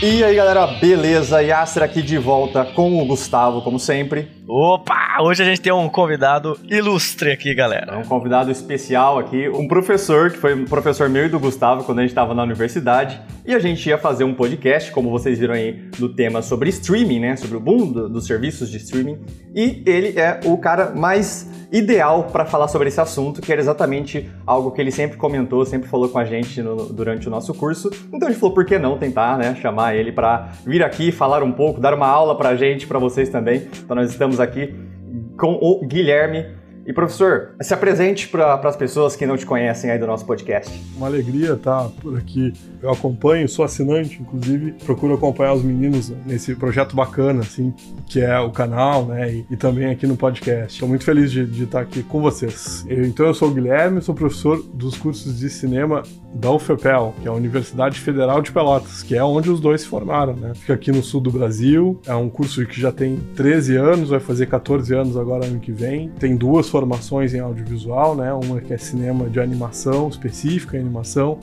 E aí galera, beleza? Yasser aqui de volta com o Gustavo, como sempre. Opa! Hoje a gente tem um convidado ilustre aqui, galera. É um convidado especial aqui, um professor que foi um professor meu e do Gustavo quando a gente estava na universidade. E a gente ia fazer um podcast, como vocês viram aí, no tema sobre streaming, né? Sobre o boom do, dos serviços de streaming. E ele é o cara mais ideal para falar sobre esse assunto, que era exatamente algo que ele sempre comentou, sempre falou com a gente no, durante o nosso curso. Então a gente falou, por que não tentar, né, chamar ele para vir aqui falar um pouco, dar uma aula para a gente, para vocês também. Então nós estamos aqui com o Guilherme e professor, se apresente para as pessoas que não te conhecem aí do nosso podcast. Uma alegria estar por aqui. Eu acompanho, sou assinante, inclusive, procuro acompanhar os meninos nesse projeto bacana, assim, que é o canal, né, e, e também aqui no podcast. Estou muito feliz de, de, estar aqui com vocês. Eu, então, eu sou o Guilherme, sou professor dos cursos de cinema da UFPEL, que é a Universidade Federal de Pelotas, que é onde os dois se formaram, né? Fica aqui no sul do Brasil, é um curso que já tem 13 anos, vai fazer 14 anos agora ano que vem. Tem duas formações em audiovisual, né? Uma que é cinema de animação, específica animação,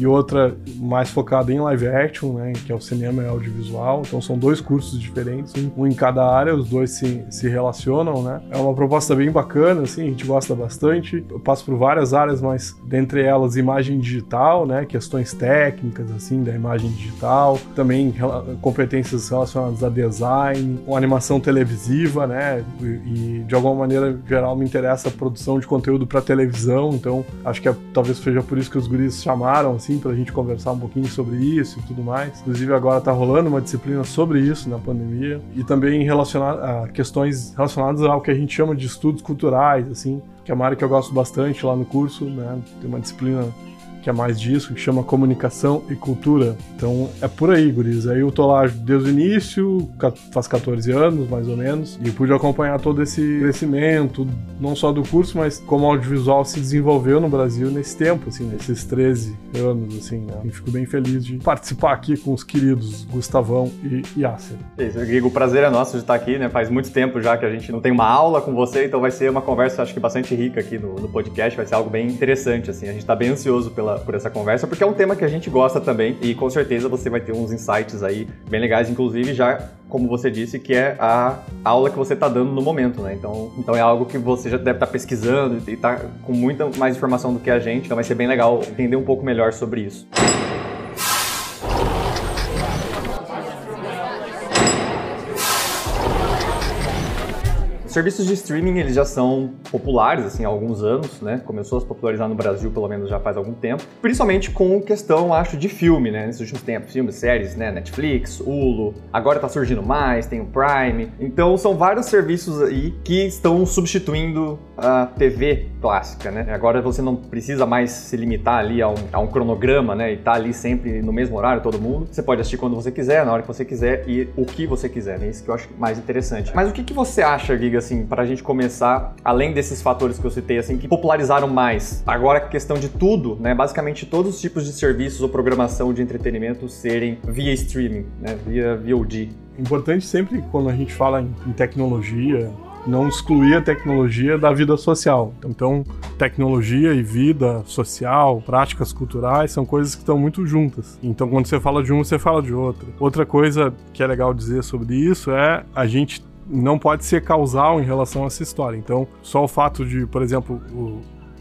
e outra mais focada em live action, né, que é o cinema e audiovisual. Então são dois cursos diferentes, um, em cada área, os dois se, se relacionam, né. É uma proposta bem bacana, assim, a gente gosta bastante. Eu passo por várias áreas, mas dentre elas imagem digital, né, questões técnicas, assim, da imagem digital, também competências relacionadas a design, com animação televisiva, né, e, de alguma maneira geral me interessa a produção de conteúdo para televisão, então acho que é, talvez seja por isso que os guris chamaram assim, pra gente conversar um pouquinho sobre isso e tudo mais. Inclusive, agora tá rolando uma disciplina sobre isso na pandemia e também relacionar a questões relacionadas ao que a gente chama de estudos culturais, assim, que é uma área que eu gosto bastante lá no curso, né? Tem uma disciplina que é mais disso, que chama Comunicação e Cultura. Então é por aí, guris. Aí eu tô lá desde o início, faz 14 anos mais ou menos, e pude acompanhar todo esse crescimento, não só do curso, mas como o audiovisual se desenvolveu no Brasil nesse tempo, assim, nesses 13 anos, assim, né? E fico bem feliz de participar aqui com os queridos Gustavão e Yasser. Isso, Guigo, o prazer é nosso de estar aqui, né? Faz muito tempo já que a gente não tem uma aula com você, então vai ser uma conversa, acho que bastante rica aqui no, no podcast, vai ser algo bem interessante, assim. A gente tá bem ansioso pela pela, por essa conversa, porque é um tema que a gente gosta também e com certeza você vai ter uns insights aí bem legais, inclusive já como você disse, que é a aula que você está dando no momento, né? Então, então é algo que você já deve estar tá pesquisando e está com muita mais informação do que a gente, então vai ser bem legal entender um pouco melhor sobre isso. Serviços de streaming eles já são populares assim há alguns anos, né? Começou a se popularizar no Brasil pelo menos já faz algum tempo, principalmente com questão, acho, de filme, né? Nesses últimos tempos, filmes, séries, né? Netflix, Hulu, agora tá surgindo mais, tem o Prime. Então são vários serviços aí que estão substituindo a TV clássica, né? Agora você não precisa mais se limitar ali a um, a um cronograma, né? E tá ali sempre no mesmo horário todo mundo. Você pode assistir quando você quiser, na hora que você quiser e o que você quiser, né? Isso que eu acho mais interessante. Mas o que, que você acha, Giga, assim, para a gente começar, além desses fatores que eu citei, assim, que popularizaram mais? Agora, a questão de tudo, né? Basicamente todos os tipos de serviços ou programação de entretenimento serem via streaming, né? Via VOD. Importante sempre quando a gente fala em tecnologia, não excluir a tecnologia da vida social. Então, tecnologia e vida social, práticas culturais são coisas que estão muito juntas. Então, quando você fala de uma, você fala de outra. Outra coisa que é legal dizer sobre isso é a gente não pode ser causal em relação a essa história. Então, só o fato de, por exemplo,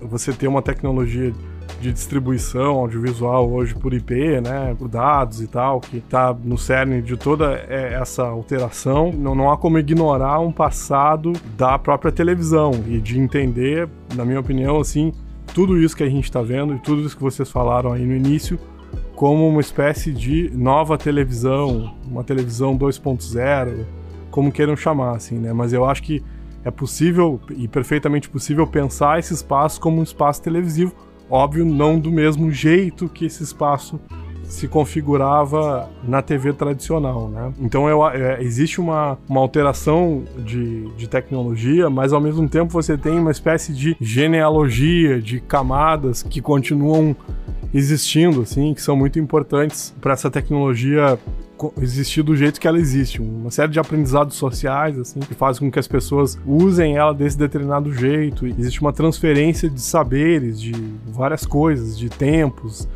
você ter uma tecnologia de distribuição audiovisual hoje por IP, né, por dados e tal, que está no cerne de toda é, essa alteração. Não, não há como ignorar um passado da própria televisão e de entender, na minha opinião, assim, tudo isso que a gente está vendo e tudo isso que vocês falaram aí no início como uma espécie de nova televisão, uma televisão 2.0, como queiram chamar, assim, né? Mas eu acho que é possível e perfeitamente possível pensar esse espaço como um espaço televisivo Óbvio, não do mesmo jeito que esse espaço se configurava na TV tradicional, né? Então eu, é, existe uma, uma alteração de, de tecnologia, mas ao mesmo tempo você tem uma espécie de genealogia, de camadas que continuam existindo, assim, que são muito importantes para essa tecnologia existir do jeito que ela existe. Uma série de aprendizados sociais, assim, que fazem com que as pessoas usem ela desse determinado jeito. Existe uma transferência de saberes, de várias coisas, de tempos,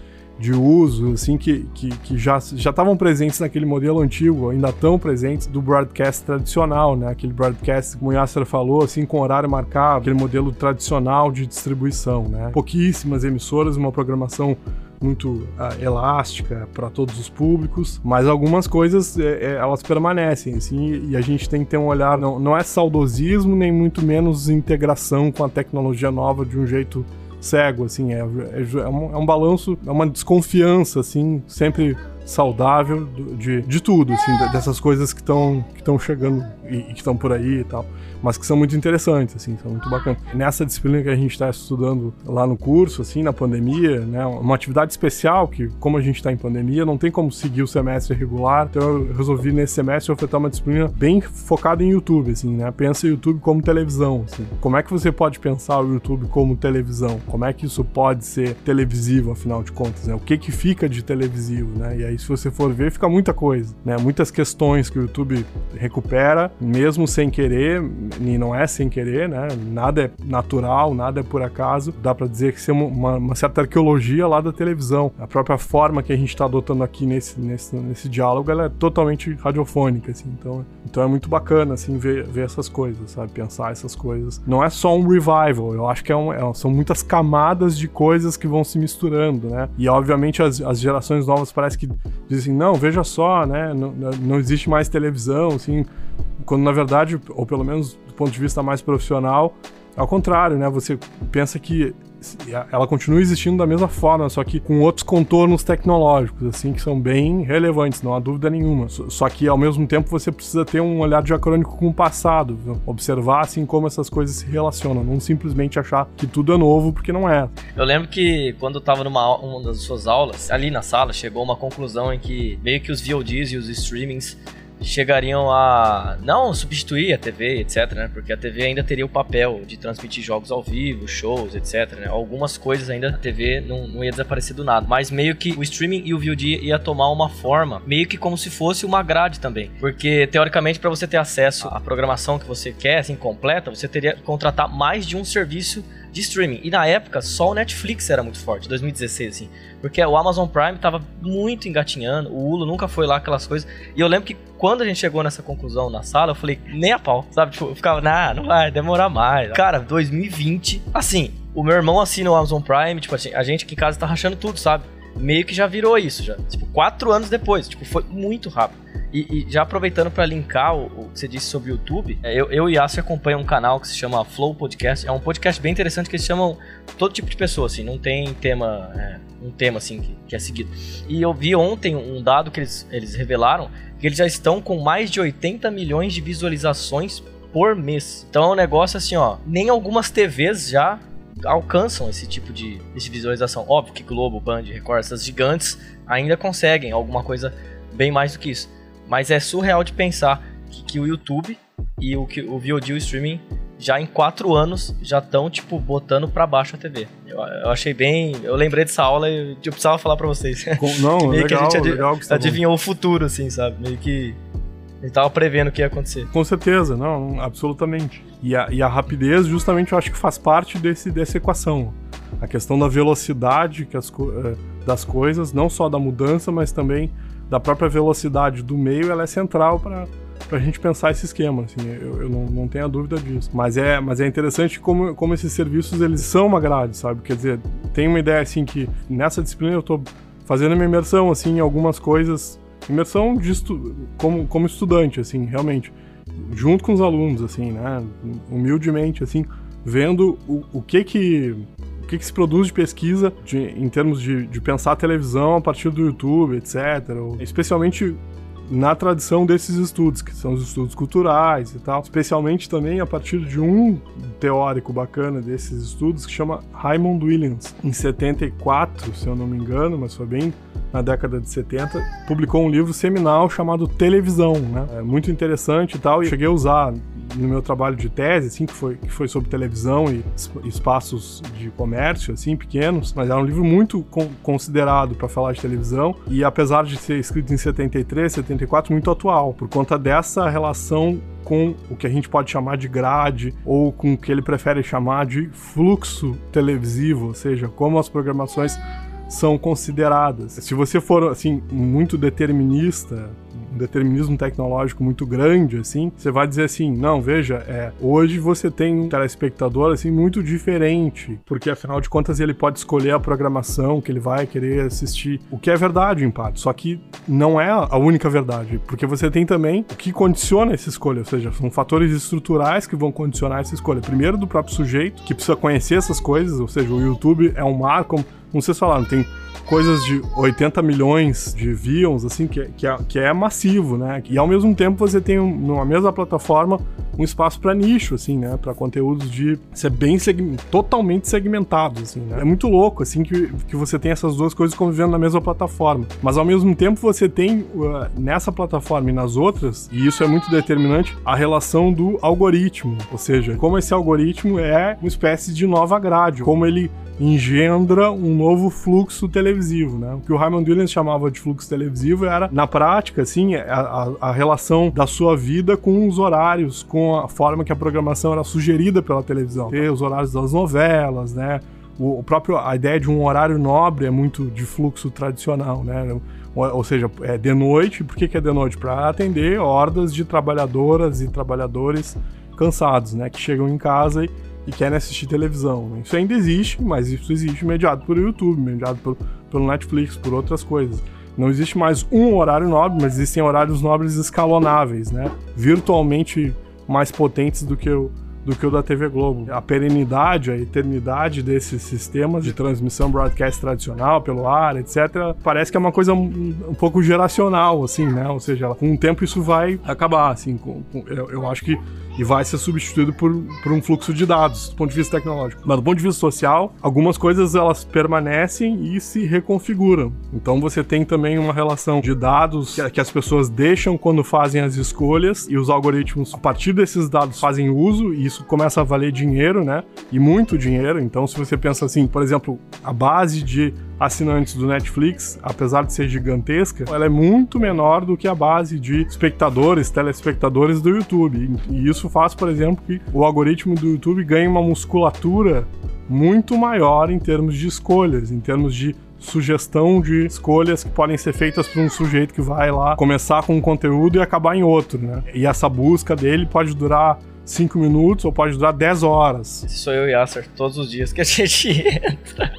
de uso, assim, que, que, que já estavam presentes naquele modelo antigo, ainda estão presentes do broadcast tradicional, né? Aquele broadcast, como o Yasser falou, assim, com horário marcado, aquele modelo tradicional de distribuição, né? Pouquíssimas emissoras, uma programação muito uh, elástica para todos os públicos, mas algumas coisas é, é, elas permanecem, assim, e a gente tem que ter um olhar, não, não é saudosismo, nem muito menos integração com a tecnologia nova de um jeito cego, assim, é, é, é, um, é um balanço, é uma desconfiança, assim, sempre saudável de, de tudo, assim, dessas coisas que estão que chegando e, e que estão por aí e tal mas que são muito interessantes, assim, são muito bacanas. Nessa disciplina que a gente está estudando lá no curso, assim, na pandemia, né, uma atividade especial que, como a gente está em pandemia, não tem como seguir o semestre regular, então eu resolvi nesse semestre ofertar uma disciplina bem focada em YouTube, assim, né, pensa YouTube como televisão, assim. Como é que você pode pensar o YouTube como televisão? Como é que isso pode ser televisivo, afinal de contas, né? O que que fica de televisivo, né? E aí, se você for ver, fica muita coisa, né? Muitas questões que o YouTube recupera, mesmo sem querer, e não é sem querer, né? Nada é natural, nada é por acaso. Dá para dizer que é uma, uma, certa arqueologia lá da televisão. A própria forma que a gente está adotando aqui nesse, nesse, nesse diálogo, ela é totalmente radiofônica, assim. Então, então é muito bacana, assim, ver, ver essas coisas, sabe? Pensar essas coisas. Não é só um revival, eu acho que é um, é, são muitas camadas de coisas que vão se misturando, né? E obviamente as, as gerações novas parece que dizem, não, veja só, né? Não, não existe mais televisão, assim, quando na verdade, ou pelo menos do ponto de vista mais profissional, ao contrário, né? Você pensa que ela continua existindo da mesma forma, só que com outros contornos tecnológicos, assim, que são bem relevantes, não há dúvida nenhuma. Só que ao mesmo tempo você precisa ter um olhar diacrônico com o passado, viu? observar assim como essas coisas se relacionam, não simplesmente achar que tudo é novo porque não é. Eu lembro que quando eu tava numa uma das suas aulas, ali na sala, chegou uma conclusão em que meio que os VODs e os streamings chegariam a não substituir a TV, etc, né? Porque a TV ainda teria o papel de transmitir jogos ao vivo, shows, etc, né? Algumas coisas ainda a TV não, não ia desaparecer do nada, mas meio que o streaming e o VOD ia tomar uma forma, meio que como se fosse uma grade também, porque teoricamente para você ter acesso à programação que você quer, assim, completa, você teria que contratar mais de um serviço de streaming. E na época, só o Netflix era muito forte, 2016, assim. Porque o Amazon Prime tava muito engatinhando, o Hulu nunca foi lá aquelas coisas. E eu lembro que quando a gente chegou nessa conclusão na sala, eu falei, nem a pau, sabe? Tipo, eu ficava, nah, não vai demorar mais. Cara, 2020, assim, o meu irmão assina o Amazon Prime, tipo assim, a gente aqui em casa tá rachando tudo, sabe? Meio que já virou isso, já. Tipo, quatro anos depois, tipo, foi muito rápido. E, e, já aproveitando para linkar o, o, que você disse sobre o YouTube, é, eu, eu e Yassi acompanham um canal que se chama Flow Podcast. É um podcast bem interessante que eles chamam todo tipo de pessoa, assim, não tem tema, é, um tema assim que, que, é seguido. E eu vi ontem um dado que eles, eles revelaram que eles já estão com mais de 80 milhões de visualizações por mês. Então é um negócio assim, ó, nem algumas TVs já alcançam esse tipo de, de visualização. Óbvio que Globo, Band, Record, essas gigantes ainda conseguem alguma coisa bem mais do que isso. Mas é surreal de pensar que, que o YouTube e o, que, o VOD o streaming já em quatro anos já estão, tipo, botando para baixo a TV. Eu, eu, achei bem. Eu lembrei dessa aula e eu precisava falar para vocês. Não, meio legal, que a gente legal tá adivinhou o futuro, assim, sabe? Meio que. A gente tava prevendo o que ia acontecer. Com certeza, não, absolutamente. E a, e a rapidez, justamente, eu acho que faz parte desse, dessa equação. A questão da velocidade que as, eh, das coisas, não só da mudança, mas também da própria velocidade do meio, ela é central para a gente pensar esse esquema, assim, eu, eu não, não, tenho a dúvida disso. Mas é, mas é interessante como, como esses serviços, eles são uma grade, sabe? Quer dizer, tem uma ideia, assim, que nessa disciplina eu estou fazendo uma imersão, assim, em algumas coisas, imersão de estu como, como estudante, assim, realmente, junto com os alunos, assim, né, humildemente, assim, vendo o, o que que que, que se produz de pesquisa de, em termos de, de pensar a televisão a partir do YouTube, etc. Especialmente na tradição desses estudos, que são os estudos culturais e tal, especialmente também a partir de um teórico bacana desses estudos que chama Raymond Williams. Em 74, se eu não me engano, mas foi bem na década de 70, publicou um livro seminal chamado Televisão, né? É muito interessante e tal, e cheguei a usar no meu trabalho de tese, assim, que foi, que foi sobre televisão e espaços de comércio, assim, pequenos, mas era um livro muito con considerado para falar de televisão e apesar de ser escrito em 73, 74, muito atual, por conta dessa relação com o que a gente pode chamar de grade ou com o que ele prefere chamar de fluxo televisivo, ou seja, como as programações são consideradas. Se você for assim muito determinista, um determinismo tecnológico muito grande, assim, você vai dizer assim, não, veja, é, hoje você tem um telespectador, assim, muito diferente, porque afinal de contas ele pode escolher a programação que ele vai querer assistir, o que é verdade, em parte, só que não é a única verdade, porque você tem também o que condiciona essa escolha, ou seja, são fatores estruturais que vão condicionar essa escolha. Primeiro do próprio sujeito, que precisa conhecer essas coisas, ou seja, o YouTube é um mar, como, vocês falaram, tem coisas de 80 milhões de views, assim, que, que, é, que é massivo, né? E ao mesmo tempo você tem, numa mesma plataforma, um espaço para nicho, assim, né? Para conteúdos de ser bem totalmente segmentados, assim, né? É muito louco, assim, que, que você tem essas duas coisas convivendo na mesma plataforma. Mas ao mesmo tempo você tem uh, nessa plataforma e nas outras, e isso é muito determinante, a relação do algoritmo, ou seja, como esse algoritmo é uma espécie de nova grade, como ele engendra um novo fluxo televisivo, né? O que o Raymond Williams chamava de fluxo televisivo era, na prática, assim, a, a, relação da sua vida com os horários, com a forma que a programação era sugerida pela televisão. Ter os horários das novelas, né? O, o próprio, a ideia de um horário nobre é muito de fluxo tradicional, né? Ou, ou seja, é de noite. Por que, que é de noite? Para atender hordas de trabalhadoras e trabalhadores cansados, né? Que chegam em casa e e querem assistir televisão. Né? Isso ainda existe, mas isso existe mediado pelo YouTube, mediado pelo, pelo Netflix, por outras coisas. Não existe mais um horário nobre, mas existem horários nobres escalonáveis, né? Virtualmente mais potentes do que o, do que o da TV Globo. A perenidade, a eternidade desses sistemas de transmissão broadcast tradicional pelo ar, etc., parece que é uma coisa um, pouco geracional, assim, né? Ou seja, com o tempo isso vai acabar, assim. Com, com, eu, eu acho que e vai ser substituído por, por um fluxo de dados do ponto de vista tecnológico. Mas do ponto de vista social, algumas coisas elas permanecem e se reconfiguram. Então você tem também uma relação de dados que, que as pessoas deixam quando fazem as escolhas e os algoritmos, a partir desses dados, fazem uso e isso começa a valer dinheiro, né? E muito dinheiro. Então, se você pensa assim, por exemplo, a base de assinantes do Netflix, apesar de ser gigantesca, ela é muito menor do que a base de espectadores, telespectadores do YouTube. E isso faz, por exemplo, que o algoritmo do YouTube ganhe uma musculatura muito maior em termos de escolhas, em termos de sugestão de escolhas que podem ser feitas por um sujeito que vai lá começar com um conteúdo e acabar em outro, né? E essa busca dele pode durar 5 minutos ou pode durar 10 horas. Esse sou eu e Yasser todos os dias que a gente entra.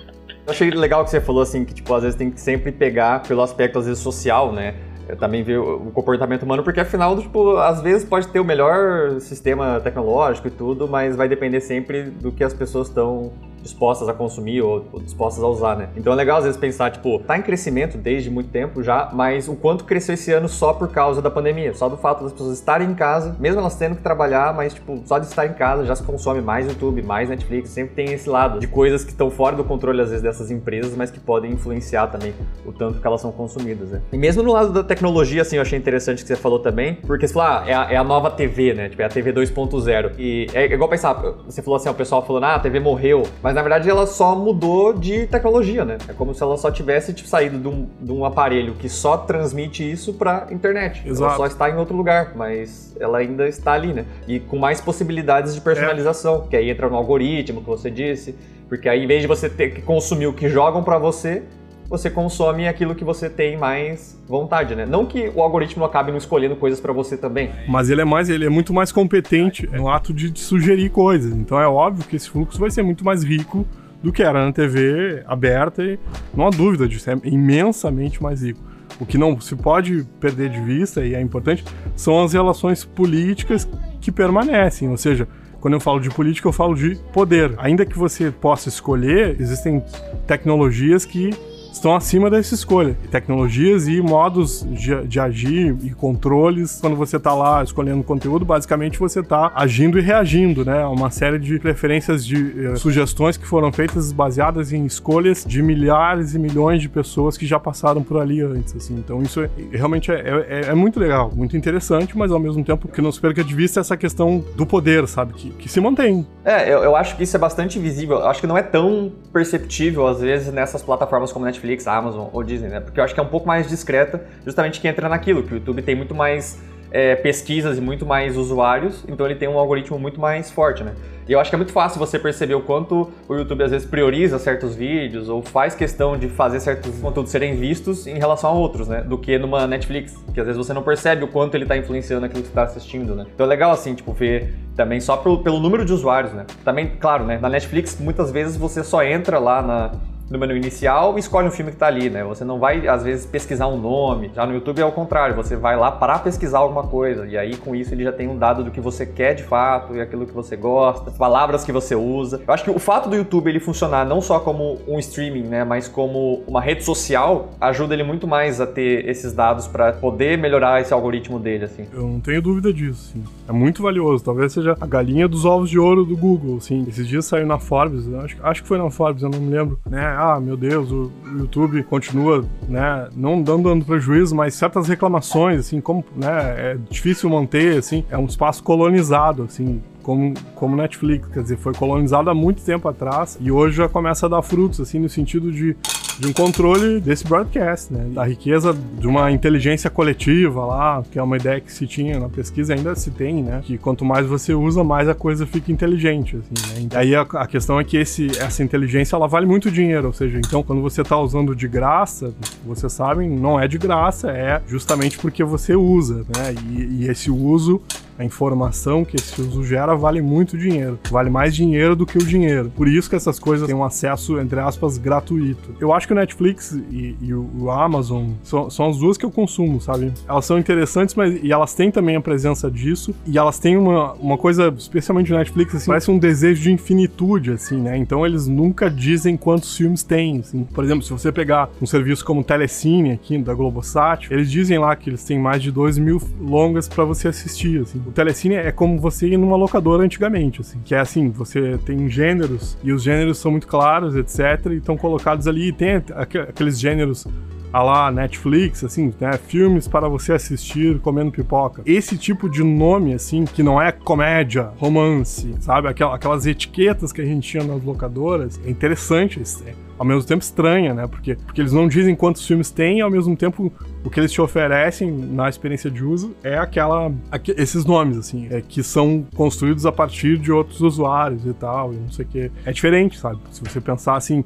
Eu achei legal que você falou assim, que tipo, às vezes tem que sempre pegar pelo aspecto, às vezes, social, né? Eu também ver o comportamento humano, porque afinal, tipo, às vezes pode ter o melhor sistema tecnológico e tudo, mas vai depender sempre do que as pessoas estão dispostas a consumir ou, ou, dispostas a usar, né? Então é legal às vezes pensar, tipo, tá em crescimento desde muito tempo já, mas o quanto cresceu esse ano só por causa da pandemia, só do fato das pessoas estarem em casa, mesmo elas tendo que trabalhar, mas tipo, só de estar em casa já se consome mais YouTube, mais Netflix, sempre tem esse lado de coisas que estão fora do controle às vezes dessas empresas, mas que podem influenciar também o tanto que elas são consumidas, né? E mesmo no lado da tecnologia, assim, eu achei interessante que você falou também, porque você falou, ah, é a, é a nova TV, né? Tipo, é a TV 2.0. E é igual pensar, você falou assim, o pessoal falando, ah, a TV morreu, mas mas na verdade ela só mudou de tecnologia, né? É como se ela só tivesse tipo, saído de um, de um aparelho que só transmite isso para internet. Exato. Ela só está em outro lugar, mas ela ainda está ali, né? E com mais possibilidades de personalização, é. que aí entra no algoritmo que você disse, porque aí em vez de você ter que consumir o que jogam para você, você consome aquilo que você tem mais vontade, né? Não que o algoritmo acabe não escolhendo coisas para você também. Mas ele é mais, ele é muito mais competente no ato de sugerir coisas. Então é óbvio que esse fluxo vai ser muito mais rico do que era na TV aberta e não há dúvida disso, é imensamente mais rico. O que não se pode perder de vista e é importante são as relações políticas que permanecem, ou seja, quando eu falo de política, eu falo de poder. Ainda que você possa escolher, existem tecnologias que estão acima dessa escolha. Tecnologias e modos de, de agir e controles, quando você está lá escolhendo conteúdo, basicamente você está agindo e reagindo, né? Uma série de preferências de eh, sugestões que foram feitas baseadas em escolhas de milhares e milhões de pessoas que já passaram por ali antes, assim. Então isso é, realmente é, é, é, muito legal, muito interessante, mas ao mesmo tempo que não se perca de vista essa questão do poder, sabe? Que, que se mantém. É, eu, eu acho que isso é bastante visível. Eu acho que não é tão perceptível, às vezes, nessas plataformas como Netflix Netflix, Amazon ou Disney, né? Porque eu acho que é um pouco mais discreta, justamente que entra naquilo, que o YouTube tem muito mais é, pesquisas e muito mais usuários, então ele tem um algoritmo muito mais forte, né? E eu acho que é muito fácil você perceber o quanto o YouTube às vezes prioriza certos vídeos ou faz questão de fazer certos conteúdos serem vistos em relação a outros, né? Do que numa Netflix, que às vezes você não percebe o quanto ele está influenciando aquilo que você está assistindo, né? Então é legal assim, tipo, ver também só pelo, pelo número de usuários, né? Também, claro, né? Na Netflix muitas vezes você só entra lá na no menu inicial e escolhe um filme que está ali, né? Você não vai, às vezes, pesquisar um nome. Já no YouTube é o contrário, você vai lá para pesquisar alguma coisa. E aí, com isso, ele já tem um dado do que você quer de fato e aquilo que você gosta, palavras que você usa. Eu acho que o fato do YouTube ele funcionar não só como um streaming, né? Mas como uma rede social, ajuda ele muito mais a ter esses dados para poder melhorar esse algoritmo dele, assim. Eu não tenho dúvida disso, sim. É muito valioso. Talvez seja a galinha dos ovos de ouro do Google, assim. Esses dias saiu na Forbes, acho, acho que foi na Forbes, eu não me lembro, né? Ah, meu Deus, o YouTube continua, né, não dando, dando prejuízo, mas certas reclamações, assim, como, né, é difícil manter, assim, é um espaço colonizado, assim, como, como Netflix, quer dizer, foi colonizado há muito tempo atrás e hoje já começa a dar frutos, assim, no sentido de de um controle desse broadcast, né? Da riqueza de uma inteligência coletiva lá, que é uma ideia que se tinha na pesquisa, ainda se tem, né? Que quanto mais você usa, mais a coisa fica inteligente, assim, né? E aí a, a questão é que esse, essa inteligência, ela vale muito dinheiro, ou seja, então quando você está usando de graça, vocês sabem, não é de graça, é justamente porque você usa, né? E, e esse uso a informação que esse uso gera vale muito dinheiro. Vale mais dinheiro do que o dinheiro. Por isso que essas coisas têm um acesso, entre aspas, gratuito. Eu acho que o Netflix e, e o, Amazon são, são, as duas que eu consumo, sabe? Elas são interessantes, mas e elas têm também a presença disso. E elas têm uma, uma coisa, especialmente o Netflix, assim, parece um desejo de infinitude, assim, né? Então eles nunca dizem quantos filmes tem, assim. Por exemplo, se você pegar um serviço como o Telecine aqui da Globosat, eles dizem lá que eles têm mais de 2 mil longas para você assistir, assim. O telecine é como você ir numa locadora antigamente, assim, que é assim, você tem gêneros e os gêneros são muito claros, etc, e estão colocados ali, e tem aqueles gêneros a lá Netflix, assim, né, filmes para você assistir comendo pipoca. Esse tipo de nome, assim, que não é comédia, romance, sabe? Aquelas etiquetas que a gente tinha nas locadoras, é interessante. É, ao mesmo tempo estranha, né? Porque, porque eles não dizem quantos filmes tem e ao mesmo tempo o que eles te oferecem na experiência de uso é aquela aqu esses nomes assim, é, que são construídos a partir de outros usuários e tal, e não sei o que. É diferente, sabe? Se você pensar assim,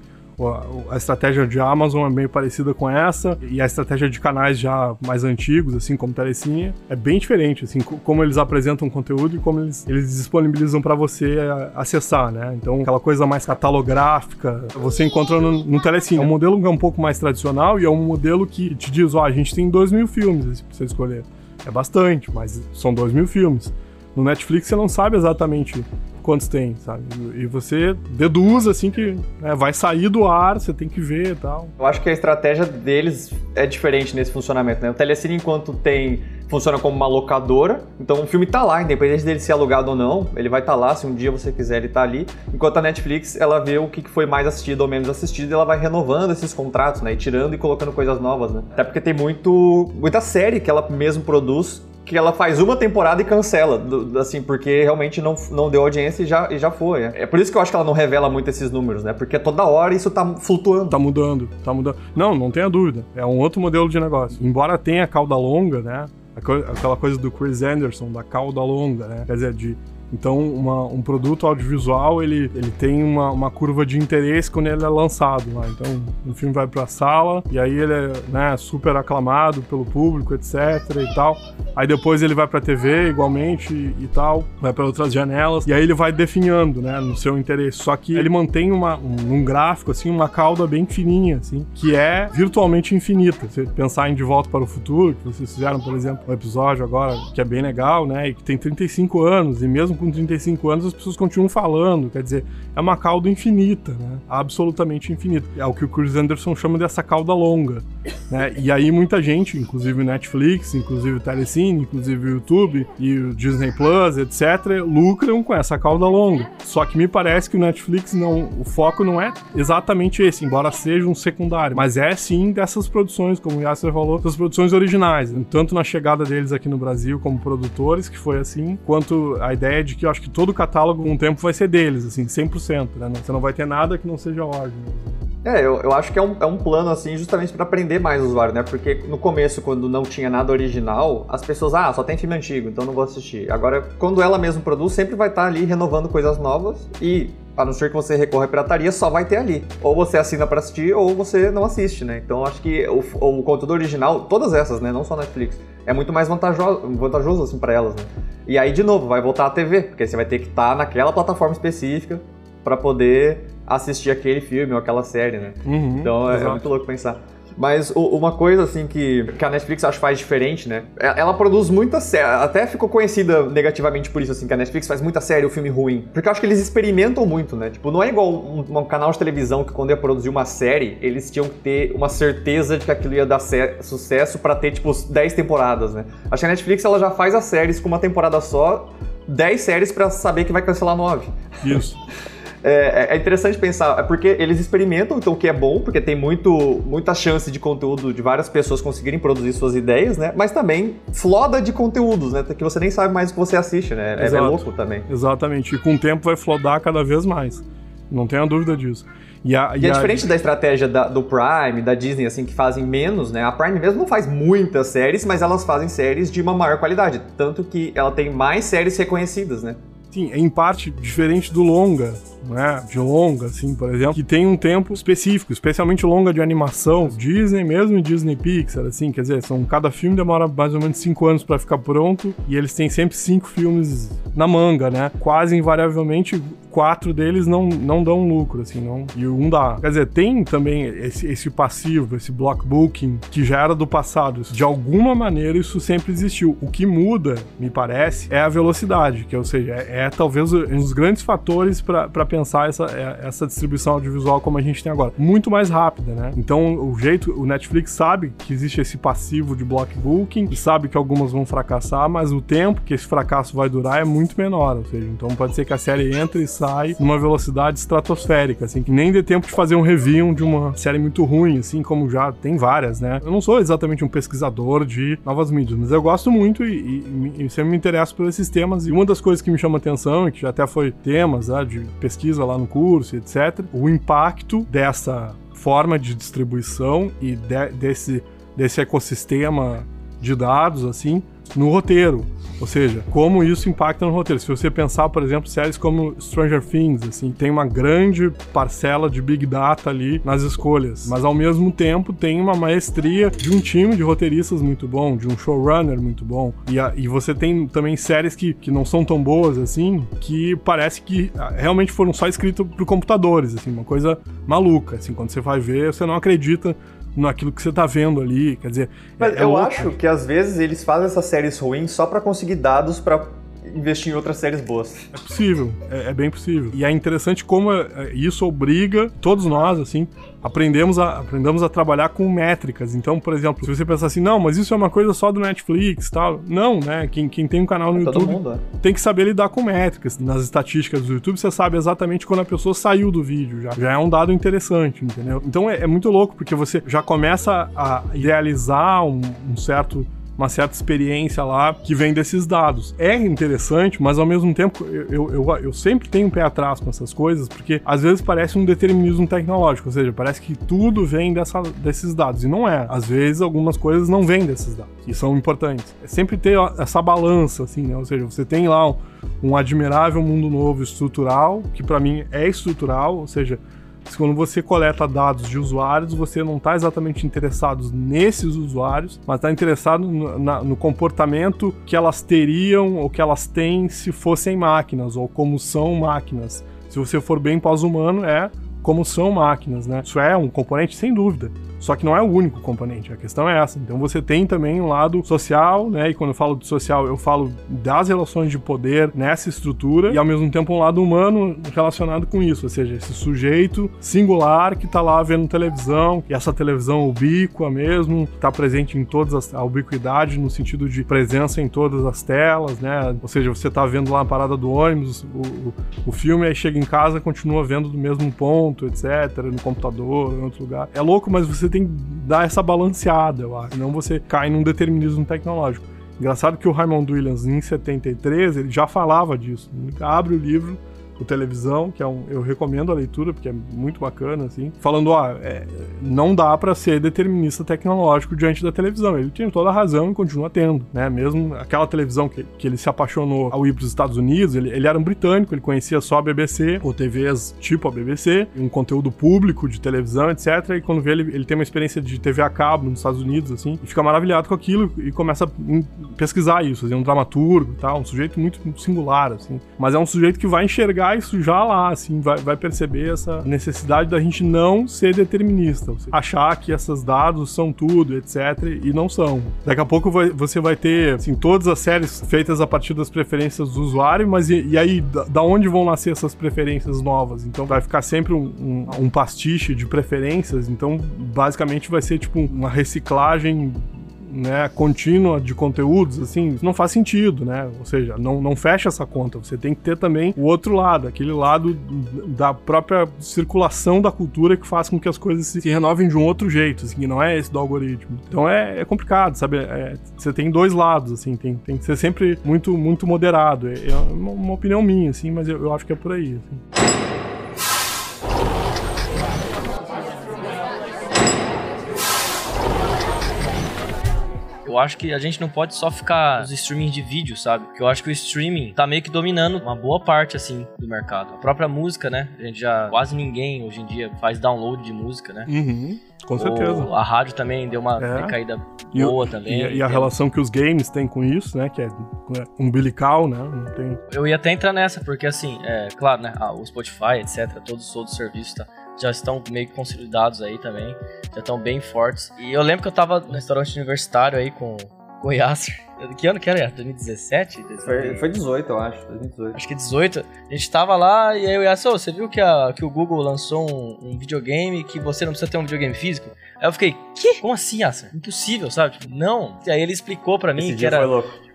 a estratégia de Amazon é meio parecida com essa, e a estratégia de canais já mais antigos, assim como Telecine, é bem diferente, assim, como eles apresentam conteúdo e como eles, eles disponibilizam para você acessar, né? Então, aquela coisa mais catalográfica, você encontra no, no. É um modelo que é um pouco mais tradicional e é um modelo que te diz, ó, oh, a gente tem dois mil filmes assim, pra você escolher. É bastante, mas são dois mil filmes. No Netflix você não sabe exatamente quantos tem, sabe? E você deduz, assim, que né, vai sair do ar, você tem que ver e tal. Eu acho que a estratégia deles é diferente nesse funcionamento, né? O Telecine, enquanto tem funciona como uma locadora. Então o filme tá lá, independente dele ser alugado ou não, ele vai estar tá lá, se um dia você quiser ele tá ali. Enquanto a Netflix, ela vê o que foi mais assistido ou menos assistido e ela vai renovando esses contratos, né? E tirando e colocando coisas novas, né? Até porque tem muito muita série que ela mesmo produz que ela faz uma temporada e cancela, assim, porque realmente não, não deu audiência e já, e já foi. É por isso que eu acho que ela não revela muito esses números, né? Porque toda hora isso tá flutuando. Tá mudando, tá mudando. Não, não tenha dúvida. É um outro modelo de negócio. Embora tenha cauda longa, né? Aquela coisa do Chris Anderson, da cauda longa, né? Quer dizer, de então, uma, um produto audiovisual, ele, ele tem uma, uma curva de interesse quando ele é lançado lá. Então, o filme vai para a sala e aí ele é né, super aclamado pelo público, etc e tal. Aí depois ele vai para a TV igualmente e, tal, vai para outras janelas e aí ele vai definhando, né, no seu interesse. Só que ele mantém uma, um, um gráfico assim, uma cauda bem fininha, assim, que é virtualmente infinita. Você pensar em De Volta para o Futuro, que vocês fizeram, por exemplo, um episódio agora que é bem legal, né, e que tem 35 anos e mesmo com 35 anos as pessoas continuam falando, quer dizer, é uma cauda infinita, né? Absolutamente infinita. É o que o Chris Anderson chama dessa cauda longa, né? E aí muita gente, inclusive o Netflix, inclusive o Telecine, inclusive o YouTube e o Disney Plus, etc, lucram com essa cauda longa. Só que me parece que o Netflix não, o foco não é exatamente esse, embora seja um secundário, mas é sim dessas produções, como o Yasser falou, das produções originais, tanto na chegada deles aqui no Brasil como produtores, que foi assim, quanto a ideia de que eu acho que todo o catálogo, um tempo, vai ser deles, assim, 100%, né? Você não vai ter nada que não seja ordem. É, eu, eu acho que é um, é um plano, assim, justamente para aprender mais o usuário, né? Porque no começo, quando não tinha nada original, as pessoas, ah, só tem filme antigo, então não vou assistir. Agora, quando ela mesma produz, sempre vai estar tá ali renovando coisas novas e a não ser que você recorra à pirataria, só vai ter ali. Ou você assina para assistir, ou você não assiste, né? Então acho que o, o conteúdo original, todas essas, né? Não só Netflix, é muito mais vantajoso, vantajoso assim para elas, né? E aí, de novo, vai voltar à TV, porque você vai ter que estar tá naquela plataforma específica para poder assistir aquele filme ou aquela série, né? Uhum, então é, é, muito louco pensar. Mas o, uma coisa assim que, que a Netflix acho faz diferente, né? É, ela produz muita série, até ficou conhecida negativamente por isso, assim, que a Netflix faz muita série ou filme ruim. Porque eu acho que eles experimentam muito, né? Tipo, não é igual um, um canal de televisão que quando ia produzir uma série, eles tinham que ter uma certeza de que aquilo ia dar sucesso para ter, tipo, 10 temporadas, né? Acho que a Netflix ela já faz as séries com uma temporada só, 10 séries para saber que vai cancelar 9. Isso. É, é, é, interessante pensar, é porque eles experimentam então o que é bom, porque tem muito, muita chance de conteúdo de várias pessoas conseguirem produzir suas ideias, né? Mas também floda de conteúdos, né? Que você nem sabe mais o que você assiste, né? É, é louco também. Exatamente. E com o tempo vai flodar cada vez mais. Não tenha dúvida disso. E, a, e, e é a... diferente da estratégia da, do Prime, da Disney, assim, que fazem menos, né? A Prime mesmo não faz muitas séries, mas elas fazem séries de uma maior qualidade. Tanto que ela tem mais séries reconhecidas, né? Sim, em parte diferente do longa, né? De longa, assim, por exemplo, que tem um tempo específico, especialmente longa de animação, Disney mesmo e Disney Pixar, assim, quer dizer, são, cada filme demora mais ou menos cinco anos para ficar pronto e eles têm sempre cinco filmes na manga, né? Quase invariavelmente quatro deles não, não dão lucro, assim, não. E um dá. Quer dizer, tem também esse, esse passivo, esse block booking, que já era do passado. De alguma maneira, isso sempre existiu. O que muda, me parece, é a velocidade, que, ou seja, é, é talvez um dos grandes fatores para pensar essa, é, essa distribuição audiovisual como a gente tem agora. Muito mais rápida, né? Então, o jeito, o Netflix sabe que existe esse passivo de block booking, sabe que algumas vão fracassar, mas o tempo que esse fracasso vai durar é muito menor, ou seja, então pode ser que a série entre e sai numa velocidade estratosférica, assim, que nem dê tempo de fazer um review de uma série muito ruim, assim, como já tem várias, né? Eu não sou exatamente um pesquisador de novas mídias, mas eu gosto muito e, e, e sempre me interesso por esses temas. E uma das coisas que me chama atenção, e que já até foi temas né, de pesquisa lá no curso, etc., o impacto dessa forma de distribuição e de, desse, desse ecossistema de dados, assim, no roteiro. Ou seja, como isso impacta no roteiro. Se você pensar, por exemplo, séries como Stranger Things, assim, tem uma grande parcela de big data ali nas escolhas, mas ao mesmo tempo tem uma maestria de um time de roteiristas muito bom, de um showrunner muito bom. E, a, e você tem também séries que, que não são tão boas assim, que parece que ah, realmente foram só escritas por computadores, assim, uma coisa maluca, assim, quando você vai ver, você não acredita naquilo que você tá vendo ali, quer dizer... Mas é, eu acho que às vezes eles fazem essas séries ruins só para conseguir dados para investir em outras séries boas. É possível, é, é bem possível. E é interessante como é, é, isso obriga todos nós, assim, aprendemos a, aprendemos a trabalhar com métricas. Então, por exemplo, se você pensar assim, não, mas isso é uma coisa só do Netflix tal. Não, né? Quem, quem tem um canal no é YouTube mundo, é. tem que saber lidar com métricas. Nas estatísticas do YouTube, você sabe exatamente quando a pessoa saiu do vídeo. Já, já é um dado interessante, entendeu? Então é, é muito louco, porque você já começa a idealizar um, um certo uma certa experiência lá que vem desses dados. É interessante, mas ao mesmo tempo eu, eu, eu sempre tenho um pé atrás com essas coisas, porque às vezes parece um determinismo tecnológico, ou seja, parece que tudo vem dessa, desses dados, e não é. Às vezes algumas coisas não vêm desses dados, e são importantes. É sempre ter essa balança, assim, né? Ou seja, você tem lá um, um admirável mundo novo estrutural, que para mim é estrutural, ou seja, quando você coleta dados de usuários, você não está exatamente interessado nesses usuários, mas está interessado no, na, no, comportamento que elas teriam ou que elas têm se fossem máquinas, ou como são máquinas. Se você for bem pós-humano, é como são máquinas, né? Isso é um componente sem dúvida. Só que não é o único componente, a questão é essa. Então você tem também um lado social, né? E quando eu falo de social, eu falo das relações de poder nessa estrutura e ao mesmo tempo um lado humano relacionado com isso, ou seja, esse sujeito singular que tá lá vendo televisão, e essa televisão ubíqua mesmo, tá presente em todas as a ubiquidade no sentido de presença em todas as telas, né? Ou seja, você tá vendo lá a parada do ônibus, o, o, o filme aí chega em casa, continua vendo do mesmo ponto, etc, no computador, em outro lugar. É louco, mas você você tem que dar essa balanceada, eu acho. Senão você cai num determinismo tecnológico. Engraçado que o Raymond Williams, em 73, ele já falava disso. Ele abre o livro o Televisão, que é um, eu recomendo a leitura, porque é muito bacana, assim, falando, ó, é, não dá para ser determinista tecnológico diante da televisão. Ele tinha toda a razão e continua tendo, né? Mesmo aquela televisão que, que ele se apaixonou ao ir para os Estados Unidos, ele, ele era um britânico, ele conhecia só a BBC, ou TVs tipo a BBC, um conteúdo público de televisão, etc. E quando vê ele, ele tem uma experiência de TV a cabo nos Estados Unidos, assim, e fica maravilhado com aquilo e começa a pesquisar isso, assim, um dramaturgo tal, um sujeito muito singular, assim. Mas é um sujeito que vai enxergar isso já lá, assim, vai, vai perceber essa necessidade da gente não ser determinista, achar que esses dados são tudo, etc. E não são. Daqui a pouco vai, você vai ter, assim, todas as séries feitas a partir das preferências do usuário, mas e, e aí, da, da, onde vão nascer essas preferências novas? Então vai ficar sempre um, um, um pastiche de preferências, então basicamente vai ser tipo uma reciclagem né, contínua de conteúdos, assim, não faz sentido, né? Ou seja, não, não fecha essa conta. Você tem que ter também o outro lado, aquele lado da própria circulação da cultura que faz com que as coisas se renovem de um outro jeito, assim, que não é esse do algoritmo. Então é, é complicado, sabe? É, você tem dois lados, assim, tem, tem que ser sempre muito, muito moderado. É, é uma, uma, opinião minha, assim, mas eu, eu acho que é por aí, assim. Eu acho que a gente não pode só ficar nos streaming de vídeo, sabe? Porque eu acho que o streaming tá meio que dominando uma boa parte, assim, do mercado. A própria música, né? A gente já. Quase ninguém hoje em dia faz download de música, né? Uhum. Com certeza. a rádio também deu uma é. caída boa e, também. E, e a relação que os games têm com isso, né? Que é, umbilical, né? Não tem... Eu ia até entrar nessa, porque assim, é claro, né? o Spotify, etc., todos os outros serviços tá, já estão meio consolidados aí também, já estão bem fortes. E eu lembro que eu tava no restaurante universitário aí com, com o Yasser. Que ano que era? 2017? Foi, foi 18, eu acho. 2018. Acho que 18. A gente tava lá e aí o Yasser, oh, você viu que, a, que o Google lançou um, um, videogame que você não precisa ter um videogame físico? Aí eu fiquei, que? Como assim, Yasser? Impossível, sabe? Tipo, não. E aí ele explicou pra mim Esse que era. Foi louco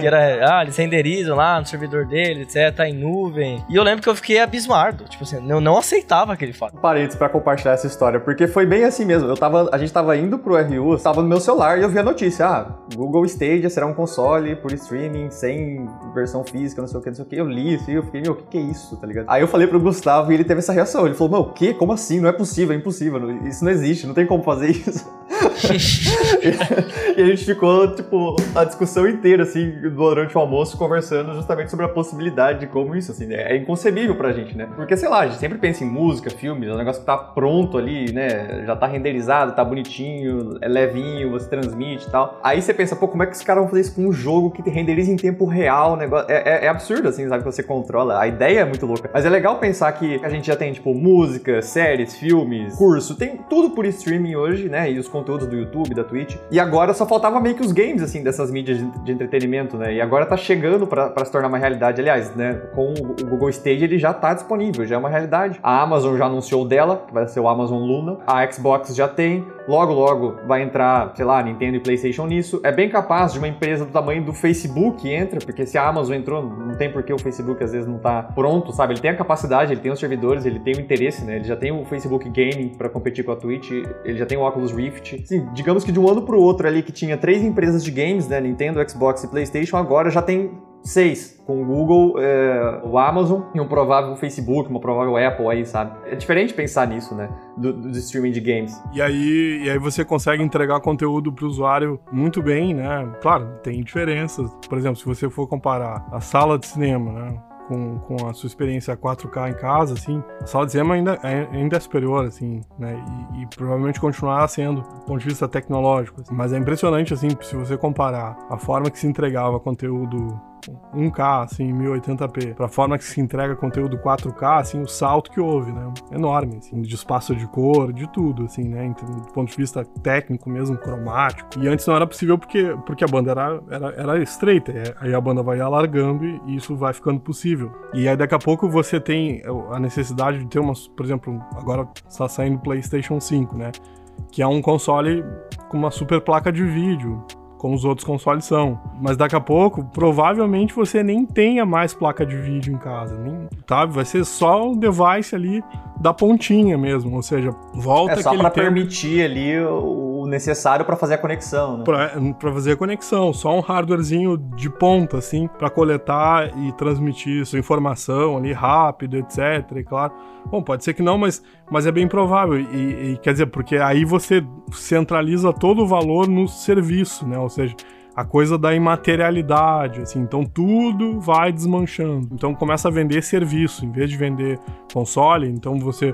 que era, ah, eles renderizam lá no servidor deles, etc, tá em nuvem. E eu lembro que eu fiquei abismado, tipo assim, eu não aceitava aquele fato. Parei para compartilhar essa história, porque foi bem assim mesmo. Eu tava, a gente tava indo pro RU, estava no meu celular e eu vi a notícia, ah, Google Stadia será um console por streaming sem versão física, não sei o que, não sei o que. Eu li isso e eu fiquei, meu, o que, que é isso, tá ligado? Aí eu falei pro Gustavo e ele teve essa reação. Ele falou, meu, o quê? Como assim? Não é possível, é impossível. Isso não existe, não tem como fazer isso. e a gente ficou, tipo, a discussão inteira, assim, durante o almoço, conversando justamente sobre a possibilidade de como isso, assim, né? É inconcebível pra gente, né? Porque, sei lá, a gente sempre pensa em música, filmes, é um negócio que tá pronto ali, né? Já tá renderizado, tá bonitinho, é levinho, você transmite e tal. Aí você pensa, pô, como é que os caras vão fazer isso com um jogo que renderiza em tempo real, negócio? É, é, é absurdo, assim, sabe? Que você controla. A ideia é muito louca. Mas é legal pensar que a gente já tem, tipo, música, séries, filmes, curso, tem tudo por streaming hoje, né? E os conteúdos do YouTube, da Twitch. E agora só faltava meio que os games, assim, dessas mídias de, de entretenimento, né? E agora tá chegando para se tornar uma realidade. Aliás, né? Com o Google Stage ele já tá disponível, já é uma realidade. A Amazon já anunciou dela, que vai ser o Amazon Luna. A Xbox já tem. Logo, logo vai entrar, sei lá, Nintendo e PlayStation nisso. É bem capaz de uma empresa do tamanho do Facebook entra, porque se a Amazon entrou, não tem por que o Facebook às vezes não tá pronto, sabe? Ele tem a capacidade, ele tem os servidores, ele tem o interesse, né? Ele já tem o Facebook Gaming para competir com a Twitch, ele já tem o Oculus Rift. Sim, digamos que de um ano pro outro ali que tinha três empresas de games, né? Nintendo, Xbox e PlayStation, agora já tem seis, com o Google, é, o Amazon e um provável Facebook, uma provável Apple aí, sabe? É diferente pensar nisso, né? Do, do streaming de games. E aí, e aí você consegue entregar conteúdo para o usuário muito bem, né? Claro, tem diferenças. Por exemplo, se você for comparar a sala de cinema, né? com, com a sua experiência 4K em casa, assim, a sala de cinema ainda, é, ainda é superior, assim, né? E, e, provavelmente continuará sendo do ponto de vista tecnológico. Assim. Mas é impressionante, assim, se você comparar a forma que se entregava conteúdo 1K, assim, 1080p, para a forma que se entrega conteúdo 4K, assim, o salto que houve, né? Enorme, assim, de espaço de cor, de tudo, assim, né? Do ponto de vista técnico mesmo, cromático. E antes não era possível porque, porque a banda era, era, era estreita, aí a banda vai alargando e isso vai ficando possível. E aí daqui a pouco você tem a necessidade de ter uma, por exemplo, agora está saindo PlayStation 5, né? Que é um console com uma super placa de vídeo, como os outros consoles são. Mas daqui a pouco, provavelmente você nem tenha mais placa de vídeo em casa, nem, tá? Vai ser só o device ali da pontinha mesmo, ou seja, volta é só para permitir ali o necessário para fazer a conexão, né? Para fazer a conexão, só um hardwarezinho de ponta, assim, para coletar e transmitir sua informação ali rápido, etc. E claro, bom, pode ser que não, mas, mas é bem provável. E, e quer dizer, porque aí você centraliza todo o valor no serviço, né? Ou seja, a coisa da imaterialidade, assim, então tudo vai desmanchando. Então começa a vender serviço, em vez de vender console, então você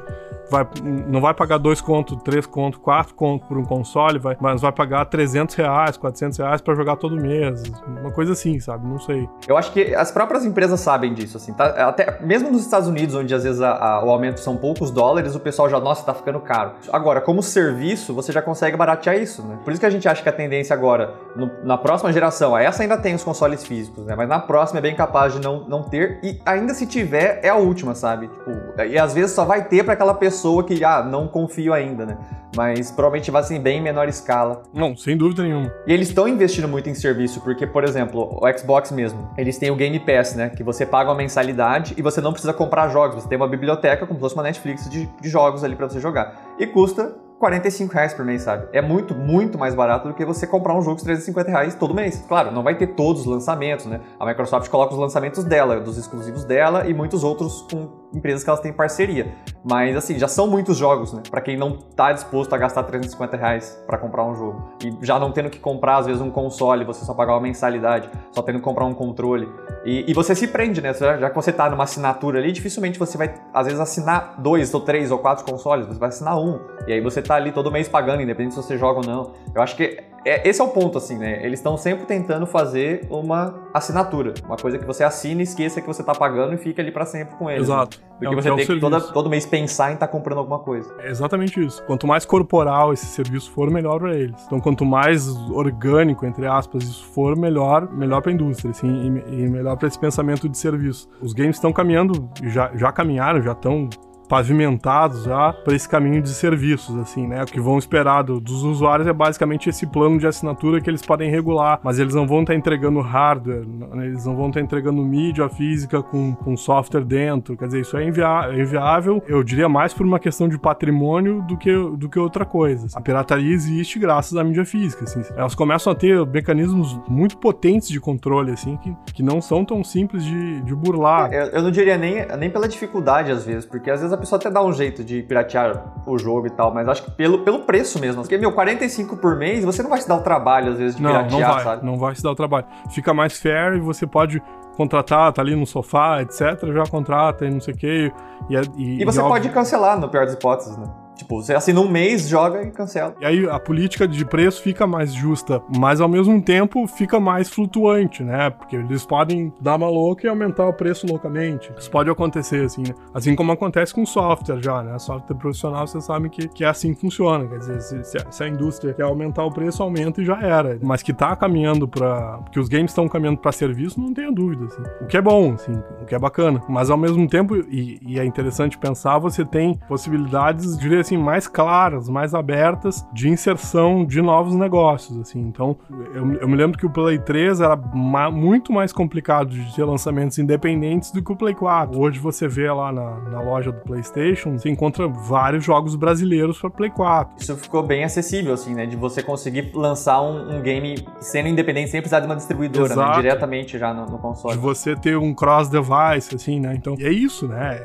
vai, não vai pagar dois contos, três contos, quatro contos por um console, vai, mas vai pagar 300 reais, 400 reais para jogar todo mês, uma coisa assim, sabe? Não sei. Eu acho que as próprias empresas sabem disso, assim, tá? Até mesmo nos Estados Unidos, onde às vezes a, a, o aumento são poucos dólares, o pessoal já, nossa, tá ficando caro. Agora, como serviço, você já consegue baratear isso, né? Por isso que a gente acha que a tendência agora, no, na próxima próxima geração, essa ainda tem os consoles físicos, né? Mas na próxima é bem capaz de não, não ter. E ainda se tiver, é a última, sabe? Tipo, e às vezes só vai ter para aquela pessoa que, ah, não confio ainda, né? Mas provavelmente vai ser em bem menor escala. Não, sem dúvida nenhuma. E eles estão investindo muito em serviço, porque, por exemplo, o Xbox mesmo, eles têm o Game Pass, né? Que você paga uma mensalidade e você não precisa comprar jogos. Você tem uma biblioteca, como se fosse uma Netflix de, de jogos ali para você jogar. E custa 45 reais por mês, sabe? É muito, muito mais barato do que você comprar um jogo de 350 reais todo mês. Claro, não vai ter todos os lançamentos, né? A Microsoft coloca os lançamentos dela, dos exclusivos dela e muitos outros com empresas que elas têm parceria. Mas assim, já são muitos jogos, né? Pra quem não tá disposto a gastar 350 reais pra comprar um jogo. E já não tendo que comprar, às vezes, um console, você só pagar uma mensalidade, só tendo que comprar um controle. E, e você se prende, né? Já que você tá numa assinatura ali, dificilmente você vai, às vezes, assinar dois ou três ou quatro consoles, você vai assinar um. E aí você tá ali todo mês pagando, independente se você joga ou não. Eu acho que é, esse é o ponto, assim, né? Eles estão sempre tentando fazer uma assinatura. Uma coisa que você assina e esqueça que você está pagando e fica ali para sempre com eles. Né? Exato. Né? Porque é você é tem que toda, todo mês pensar em estar tá comprando alguma coisa. É exatamente isso. Quanto mais corporal esse serviço for, melhor para eles. Então, quanto mais orgânico, entre aspas, isso for, melhor, melhor para a indústria, assim, e, e melhor para esse pensamento de serviço. Os games estão caminhando, já, já caminharam, já estão pavimentados já para esse caminho de serviços, assim, né? O que vão esperar do, dos usuários é basicamente esse plano de assinatura que eles podem regular, mas eles não vão estar tá entregando hardware, eles não vão estar tá entregando mídia física com, com software dentro, quer dizer, isso é, invia é inviável, eu diria mais por uma questão de patrimônio do que, do que outra coisa. A pirataria existe graças à mídia física, assim. Elas começam a ter mecanismos muito potentes de controle, assim, que, que não são tão simples de, de burlar. Eu, eu não diria nem, nem pela dificuldade, às vezes, porque às vezes a pessoa até dá um jeito de piratear o jogo e tal, mas acho que pelo, pelo preço mesmo. Porque, meu, 45 por mês, você não vai se dar o trabalho, às vezes, de não, piratear, não vai, sabe? Não vai se dar o trabalho. Fica mais fair e você pode contratar, tá ali no sofá, etc. Já contrata e não sei o quê. E, e, e você e pode óbvio... cancelar, no pior das hipóteses, né? Tipo, você assina um mês, joga e cancela. E aí a política de preço fica mais justa, mas ao mesmo tempo fica mais flutuante, né? Porque eles podem dar uma louca e aumentar o preço loucamente. Isso pode acontecer, assim, né? Assim como acontece com software já, né? Software profissional, você sabe que, que é assim que funciona. Quer dizer, se, se, a, se a indústria quer aumentar o preço, aumenta e já era. Mas que tá caminhando para que os games estão caminhando para serviço, não tenha dúvida, assim. O que é bom, assim, o que é bacana. Mas ao mesmo tempo, e, e é interessante pensar, você tem possibilidades de assim, mais claras, mais abertas de inserção de novos negócios, assim. Então, eu, eu me lembro que o Play 3 era ma muito mais complicado de ter lançamentos independentes do que o Play 4. Hoje você vê lá na, na loja do PlayStation, você encontra vários jogos brasileiros para Play 4. Isso ficou bem acessível, assim, né? De você conseguir lançar um, um game sendo independente sem precisar de uma distribuidora, né? Diretamente já no, no, console. De você ter um cross-device, assim, né? Então, é isso, né?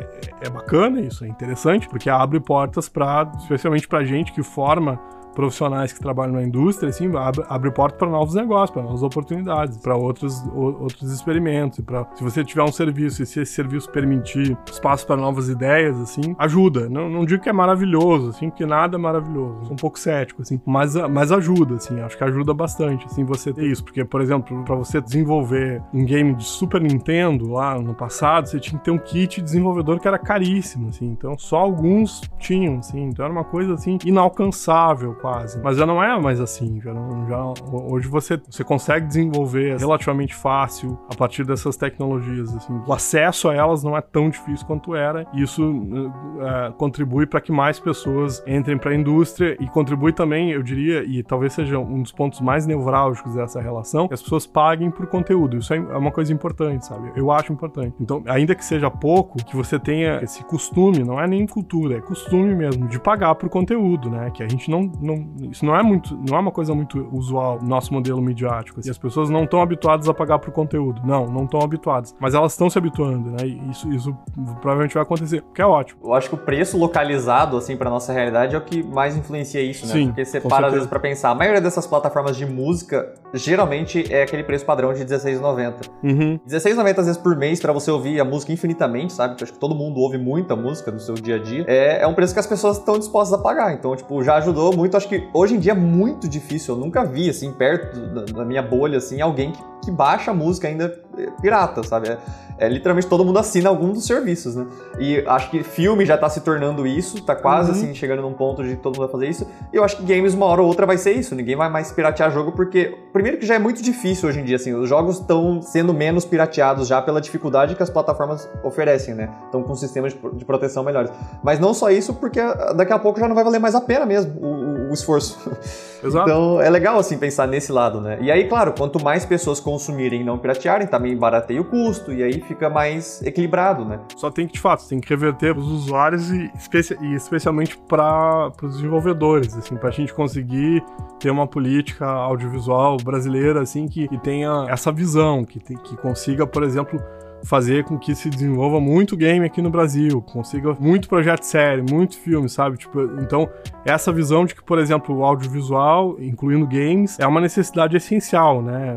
É, é bacana isso, é interessante, porque abre portas para especialmente para gente que forma profissionais que trabalham na indústria, assim, abre, abre porta para novos negócios, para novas oportunidades, para outros, outros experimentos. Pra, se você tiver um serviço e se esse serviço permitir espaço para novas ideias, assim, ajuda. Não, não digo que é maravilhoso, assim, porque nada é maravilhoso. Sou um pouco cético, assim, mas, mas ajuda, assim, acho que ajuda bastante, assim, você ter isso. Porque, por exemplo, para você desenvolver um game de Super Nintendo lá no passado, você tinha que ter um kit desenvolvedor que era caríssimo, assim, então só alguns tinham, assim, então era uma coisa, assim, inalcançável, quase quase. Mas já não é mais assim. Já não, já, hoje você, você consegue desenvolver relativamente fácil a partir dessas tecnologias. Assim. O acesso a elas não é tão difícil quanto era. E isso é, contribui para que mais pessoas entrem para a indústria e contribui também, eu diria, e talvez seja um dos pontos mais nevrálgicos dessa relação, que as pessoas paguem por conteúdo. Isso é, é uma coisa importante, sabe? Eu acho importante. Então, ainda que seja pouco, que você tenha esse costume, não é nem cultura, é costume mesmo, de pagar por conteúdo, né? Que a gente não, não isso não é muito, não é uma coisa muito usual no nosso modelo midiático. Assim. As pessoas não estão habituadas a pagar por conteúdo. Não, não estão habituadas. Mas elas estão se habituando, né? E isso, isso provavelmente vai acontecer, que é ótimo. Eu acho que o preço localizado, assim, para nossa realidade é o que mais influencia isso, né? Sim, Porque você para às vezes para pensar, a maioria dessas plataformas de música geralmente é aquele preço padrão de R$16,90. Uhum. R$16,90 às vezes por mês para você ouvir a música infinitamente, sabe? Porque acho que todo mundo ouve muita música no seu dia a dia. É, é um preço que as pessoas estão dispostas a pagar. Então, tipo, já ajudou muito. Acho que hoje em dia é muito difícil. Eu nunca vi, assim, perto da, da minha bolha, assim, alguém que, que baixa a música ainda pirata, sabe? É, é, literalmente todo mundo assina algum dos serviços, né? E acho que filme já tá se tornando isso, tá quase uhum. assim chegando num ponto de todo mundo vai fazer isso. E eu acho que games uma hora ou outra vai ser isso. Ninguém vai mais piratear jogo porque primeiro que já é muito difícil hoje em dia assim, os jogos estão sendo menos pirateados já pela dificuldade que as plataformas oferecem, né? Estão com sistemas de proteção melhores. Mas não só isso, porque daqui a pouco já não vai valer mais a pena mesmo o, o, esforço. Exato. Então é legal assim pensar nesse lado, né? E aí, claro, quanto mais pessoas consumirem e não piratearem, também barateia o custo e aí fica mais equilibrado, né? Só tem que, de fato, tem que reverter os usuários e, especi e especialmente para os desenvolvedores, assim, para a gente conseguir ter uma política audiovisual brasileira, assim, que, que tenha essa visão, que, te, que consiga, por exemplo, fazer com que se desenvolva muito game aqui no Brasil, consiga muito projeto sério, muito filme, sabe? Tipo, então, essa visão de que, por exemplo, o audiovisual, incluindo games, é uma necessidade essencial, né?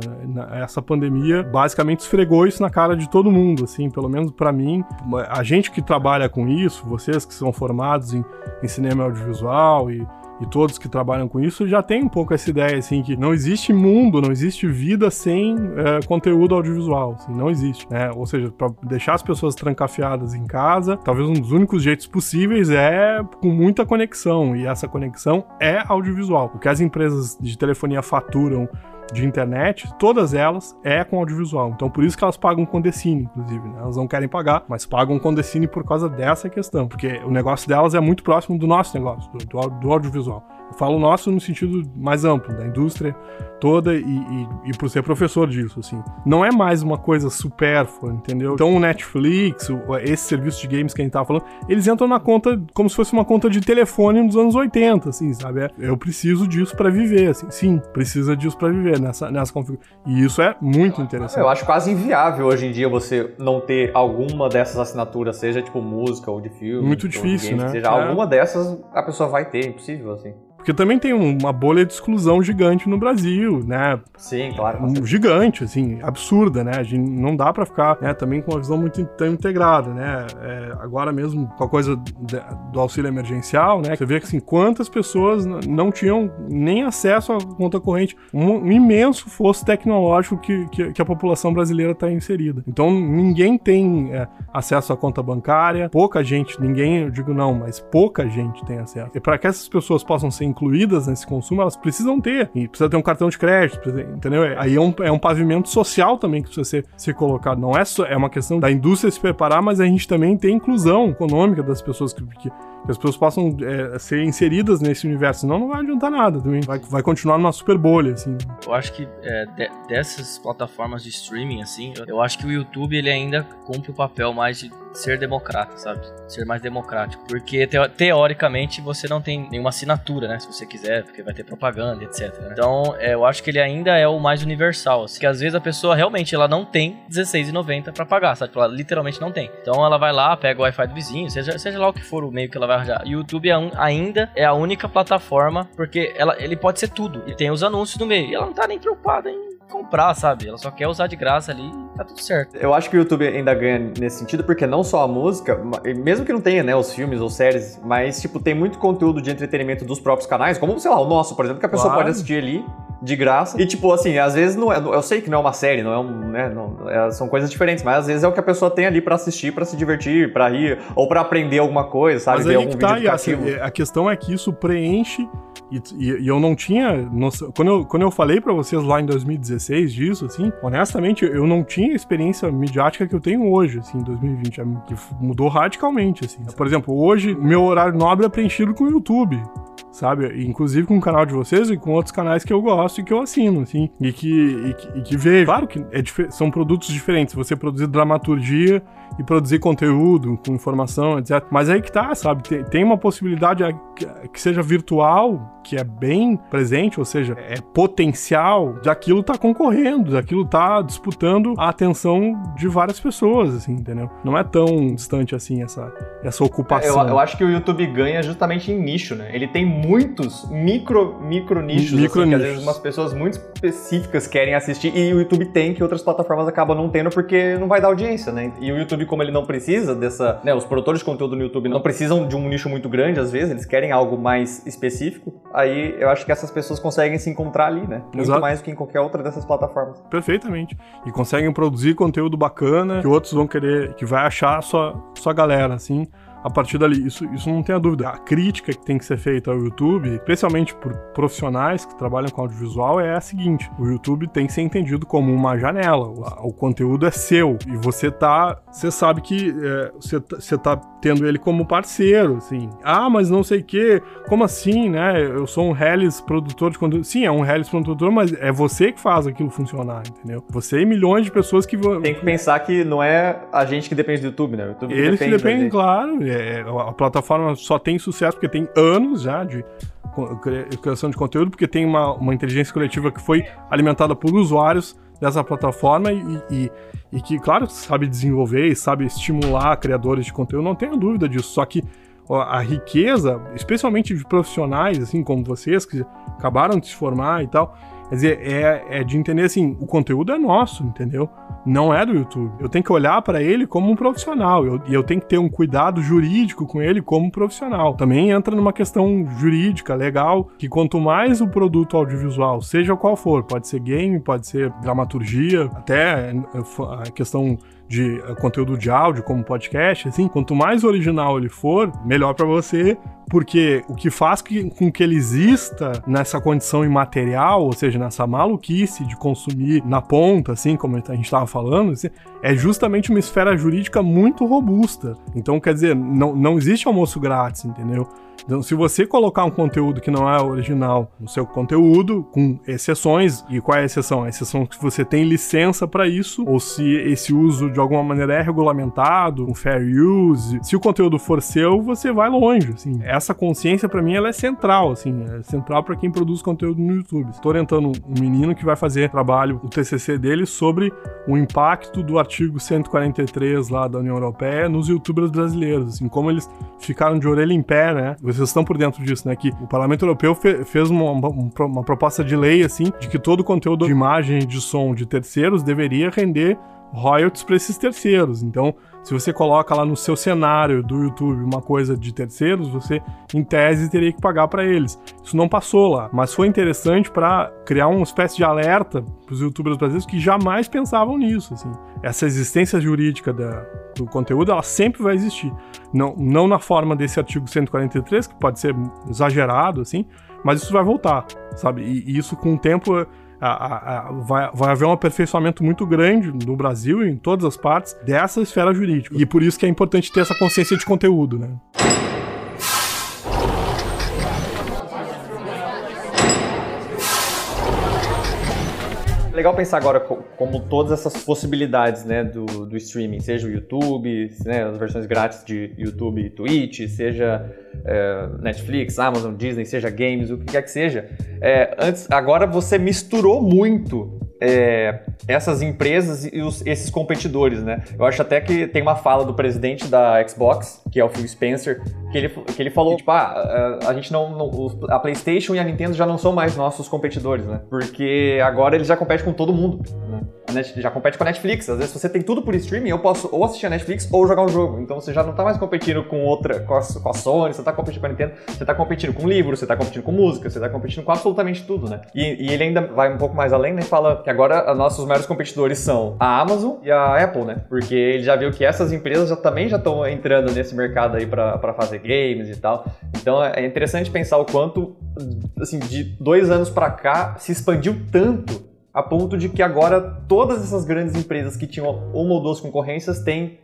Essa pandemia basicamente esfregou isso na cara de todo mundo, assim, pelo menos para mim. A gente que trabalha com isso, vocês que são formados em, em cinema audiovisual e e todos que trabalham com isso já tem um pouco essa ideia, assim, que não existe mundo, não existe vida sem é, conteúdo audiovisual, assim, não existe, né? Ou seja, para deixar as pessoas trancafiadas em casa, talvez um dos únicos jeitos possíveis é com muita conexão, e essa conexão é audiovisual. O que as empresas de telefonia faturam de internet, todas elas é com audiovisual. Então por isso que elas pagam com Decine, inclusive. Né? Elas não querem pagar, mas pagam com Decine por causa dessa questão, porque o negócio delas é muito próximo do nosso negócio, do, do audiovisual. Eu falo nosso no sentido mais amplo, da indústria toda e, e, e, por ser professor disso, assim. Não é mais uma coisa supérflua, entendeu? Então o Netflix, o, esse serviço de games que a gente tava falando, eles entram na conta como se fosse uma conta de telefone dos anos 80, assim, sabe? É, eu preciso disso para viver, assim. Sim, precisa disso para viver nessa, nessa configuração. E isso é muito interessante. Eu acho quase inviável hoje em dia você não ter alguma dessas assinaturas, seja tipo música ou de filme. Muito difícil, games, né? Seja é. alguma dessas, a pessoa vai ter, é impossível, assim. Porque também tem uma bolha de exclusão gigante no Brasil, né? Sim, claro. Um gigante, assim, absurda, né? A gente não dá para ficar né, também com uma visão muito tão integrada, né? É, agora mesmo com a coisa do auxílio emergencial, né? Você vê que assim, quantas pessoas não tinham nem acesso à conta corrente, um, imenso fosso tecnológico que, que, que a população brasileira está inserida. Então ninguém tem é, acesso à conta bancária, pouca gente, ninguém, eu digo não, mas pouca gente tem acesso. E para que essas pessoas possam ser incluídas nesse consumo, elas precisam ter. E precisa ter um cartão de crédito, entendeu? Aí é um, é um pavimento social também que precisa ser, ser colocado. Não é só, é uma questão da indústria se preparar, mas a gente também tem inclusão econômica das pessoas que, que que as pessoas possam é, ser inseridas nesse universo, senão não vai adiantar nada também. Vai, vai continuar numa super bolha, assim. Eu acho que é, de, dessas plataformas de streaming, assim, eu, eu, acho que o YouTube ele ainda cumpre o papel mais de ser democrata, sabe? Ser mais democrático. Porque te, teoricamente você não tem nenhuma assinatura, né? Se você quiser, porque vai ter propaganda, etc. Né? Então é, eu acho que ele ainda é o mais universal, assim. Que às vezes a pessoa realmente ela não tem R$16,90 pra pagar, sabe? Ela literalmente não tem. Então ela vai lá, pega o Wi-Fi do vizinho, seja, seja lá o que for o meio que ela vai vai. YouTube é um, ainda é a única plataforma, porque ela, ele pode ser tudo. E tem os anúncios no meio. E ela não tá nem preocupada em comprar, sabe? Ela só quer usar de graça ali e tá tudo certo. Eu acho que o YouTube ainda ganha nesse sentido, porque não só a música, mesmo que não tenha, né, os filmes ou séries, mas, tipo, tem muito conteúdo de entretenimento dos próprios canais, como, sei lá, o nosso, por exemplo, que a pessoa claro. pode assistir ali de graça. E, tipo, assim, às vezes não é. Eu sei que não é uma série, não é um. Né, não, é, são coisas diferentes, mas às vezes é o que a pessoa tem ali para assistir, para se divertir, para rir, ou para aprender alguma coisa, sabe? Mas Ver algum vídeo tá, educativo. A, a questão é que isso preenche. E, e, e eu não tinha. Noção, quando, eu, quando eu falei para vocês lá em 2016 disso, assim, honestamente, eu não tinha a experiência midiática que eu tenho hoje, assim, em 2020, que mudou radicalmente, assim. Por exemplo, hoje, meu horário nobre é preenchido com o YouTube sabe? Inclusive com o canal de vocês e com outros canais que eu gosto e que eu assino, assim, e que, e que, e que vejo. Claro que é são produtos diferentes. Você produzir dramaturgia e produzir conteúdo com informação, etc. Mas aí que tá, sabe? Tem, tem uma possibilidade que seja virtual, que é bem presente, ou seja, é potencial de aquilo tá concorrendo, de aquilo tá disputando a atenção de várias pessoas, assim, entendeu? Não é tão distante assim essa, essa ocupação. Eu, eu acho que o YouTube ganha justamente em nicho, né? Ele tem muitos micro, micro nichos, micro assim, nichos. que às vezes umas pessoas muito específicas querem assistir e o YouTube tem que outras plataformas acabam não tendo porque não vai dar audiência, né? E o YouTube, como ele não precisa dessa, né, os produtores de conteúdo no YouTube não precisam de um nicho muito grande às vezes, eles querem algo mais específico aí eu acho que essas pessoas conseguem se encontrar ali, né? Muito Exato. mais do que em qualquer outra dessas plataformas. Perfeitamente. E conseguem produzir conteúdo bacana que outros vão querer, que vai achar a sua, sua galera, assim a partir dali. Isso, isso não tem a dúvida. A crítica que tem que ser feita ao YouTube, especialmente por profissionais que trabalham com audiovisual, é a seguinte: o YouTube tem que ser entendido como uma janela. O, o conteúdo é seu e você tá. Você sabe que é, você, tá, você tá tendo ele como parceiro, assim. Ah, mas não sei o que. Como assim, né? Eu sou um Hellis produtor de conteúdo. Sim, é um Hellis produtor, mas é você que faz aquilo funcionar, entendeu? Você e milhões de pessoas que vão. Tem que pensar que não é a gente que depende do YouTube, né? O YouTube Eles depende que dependem, claro é, a plataforma só tem sucesso porque tem anos já de criação de conteúdo, porque tem uma, uma inteligência coletiva que foi alimentada por usuários dessa plataforma e, e, e, que, claro, sabe desenvolver e sabe estimular criadores de conteúdo, não tenho dúvida disso. Só que a riqueza, especialmente de profissionais, assim como vocês, que acabaram de se formar e tal, Quer dizer, é, é de entender assim, o conteúdo é nosso, entendeu? Não é do YouTube. Eu tenho que olhar para ele como um profissional. Eu, e eu tenho que ter um cuidado jurídico com ele como um profissional. Também entra numa questão jurídica, legal, que quanto mais o produto audiovisual, seja qual for, pode ser game, pode ser dramaturgia, até a questão de eh, conteúdo de áudio, como podcast, assim, quanto mais original ele for, melhor para você, porque o que faz que, com que ele exista nessa condição imaterial, ou seja, nessa maluquice de consumir na ponta, assim, como a gente estava falando, assim, é justamente uma esfera jurídica muito robusta. Então, quer dizer, não, não existe almoço grátis, entendeu? Então, se você colocar um conteúdo que não é original no seu conteúdo, com exceções, e qual é a exceção? A exceção é que você tem licença para isso, ou se esse uso de alguma maneira é regulamentado, um fair use. Se o conteúdo for seu, você vai longe, assim. Essa consciência para mim ela é central, assim, é central para quem produz conteúdo no YouTube. Estou orientando um menino que vai fazer trabalho, o TCC dele sobre o impacto do artigo 143 lá da União Europeia nos youtubers brasileiros, assim, como eles ficaram de orelha em pé, né? Vocês estão por dentro disso, né? Que o Parlamento Europeu fe fez uma, uma, proposta de lei, assim, de que todo conteúdo de imagem e de som de terceiros deveria render royalties para esses terceiros. Então, se você coloca lá no seu cenário do YouTube uma coisa de terceiros, você, em tese, teria que pagar para eles. Isso não passou lá, mas foi interessante para criar uma espécie de alerta para os youtubers brasileiros que jamais pensavam nisso. Assim. Essa existência jurídica da, do conteúdo, ela sempre vai existir. Não, não na forma desse artigo 143, que pode ser exagerado, assim, mas isso vai voltar, sabe? E, e isso, com o tempo, a, a, a, vai, vai haver um aperfeiçoamento muito grande no Brasil e em todas as partes dessa esfera jurídica. E por isso que é importante ter essa consciência de conteúdo, né? Legal pensar agora como todas essas possibilidades né, do, do streaming, seja o YouTube, né, as versões grátis de YouTube e Twitch, seja é, Netflix, Amazon, Disney, seja games, o que quer que seja. É, antes, agora você misturou muito é, essas empresas e os, esses competidores, né? Eu acho até que tem uma fala do presidente da Xbox, que é o Phil Spencer, que ele, que ele falou, tipo, ah, a gente não, não, a PlayStation e a Nintendo já não são mais nossos competidores, né? Porque agora eles já competem com todo mundo, né? Já compete com a Netflix. Às vezes, você tem tudo por streaming, eu posso ou assistir a Netflix ou jogar um jogo. Então você já não tá mais competindo com outra, com a, Sony, você tá competindo com a Nintendo, você tá competindo com livro, você tá competindo com música, você tá competindo com absolutamente tudo, né? E, e ele ainda vai um pouco mais além, né? Fala que agora nossos maiores competidores são a Amazon e a Apple, né? Porque ele já viu que essas empresas já, também já estão entrando nesse mercado aí para fazer games e tal. Então é interessante pensar o quanto, assim, de dois anos para cá se expandiu tanto a ponto de que agora todas essas grandes empresas que tinham uma ou duas concorrências têm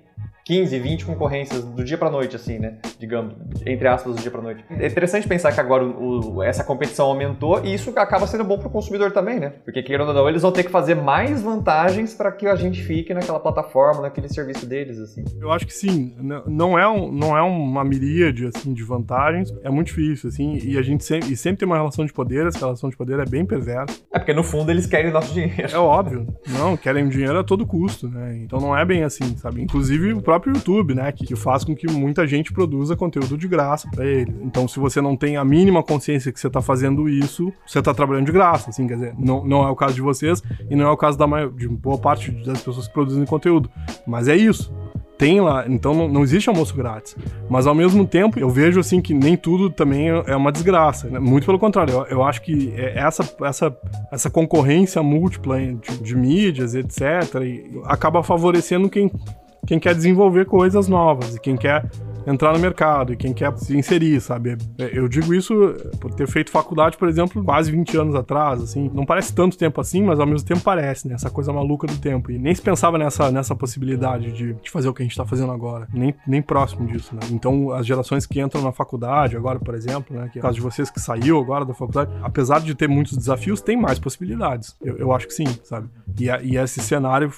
15, 20 concorrências do dia para noite, assim, né? Digamos, entre aspas, do dia para noite. É interessante pensar que agora o, o, essa competição aumentou e isso acaba sendo bom para o consumidor também, né? Porque, querendo ou não, eles vão ter que fazer mais vantagens para que a gente fique naquela plataforma, naquele serviço deles, assim. Eu acho que sim. Não é, um, não é uma miríade, assim, de vantagens. É muito difícil, assim, e a gente sempre, e sempre tem uma relação de poder, essa relação de poder é bem perversa. É porque, no fundo, eles querem o nosso dinheiro. É óbvio. Não, querem dinheiro a todo custo, né? Então não é bem assim, sabe? Inclusive o próprio próprio YouTube, né? Que, faz com que muita gente produza conteúdo de graça para ele. Então, se você não tem a mínima consciência que você tá fazendo isso, você tá trabalhando de graça, assim, quer dizer, não, não é o caso de vocês e não é o caso da maior, de boa parte das pessoas que produzem conteúdo. Mas é isso tem lá, então não, não, existe almoço grátis. Mas ao mesmo tempo, eu vejo assim que nem tudo também é uma desgraça. Né? Muito pelo contrário, eu, eu, acho que é essa, essa, essa concorrência múltipla de, de mídias, etc., acaba favorecendo quem quem quer desenvolver coisas novas e quem quer entrar no mercado e quem quer se inserir, sabe? Eu digo isso por ter feito faculdade, por exemplo, quase 20 anos atrás, assim. Não parece tanto tempo assim, mas ao mesmo tempo parece, né? Essa coisa maluca do tempo. E nem se pensava nessa, nessa possibilidade de, de fazer o que a gente tá fazendo agora. Nem, nem próximo disso, né? Então, as gerações que entram na faculdade agora, por exemplo, né? Que é o caso de vocês que saiu agora da faculdade, apesar de ter muitos desafios, tem mais possibilidades. Eu, eu acho que sim, sabe? E, e esse cenário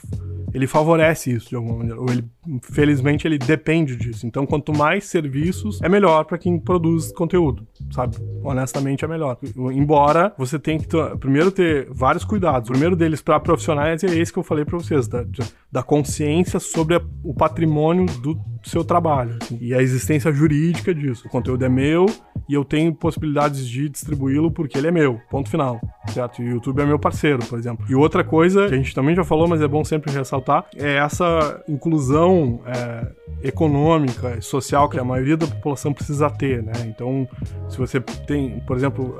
ele favorece isso de alguma maneira. Ou ele, felizmente, ele depende disso. Então, quanto mais serviços, é melhor para quem produz conteúdo, sabe? Honestamente, é melhor. Embora você tenha que primeiro ter vários cuidados. O primeiro deles para profissionais é esse que eu falei para vocês, da, da consciência sobre a, o patrimônio do seu trabalho assim, e a existência jurídica disso. O conteúdo é meu e eu tenho possibilidades de distribuí-lo porque ele é meu. Ponto final, certo? E o YouTube é meu parceiro, por exemplo. E outra coisa que a gente também já falou, mas é bom sempre ressaltar, é essa inclusão é, econômica e social que a maioria da população precisa ter, né? Então, se você tem, por exemplo,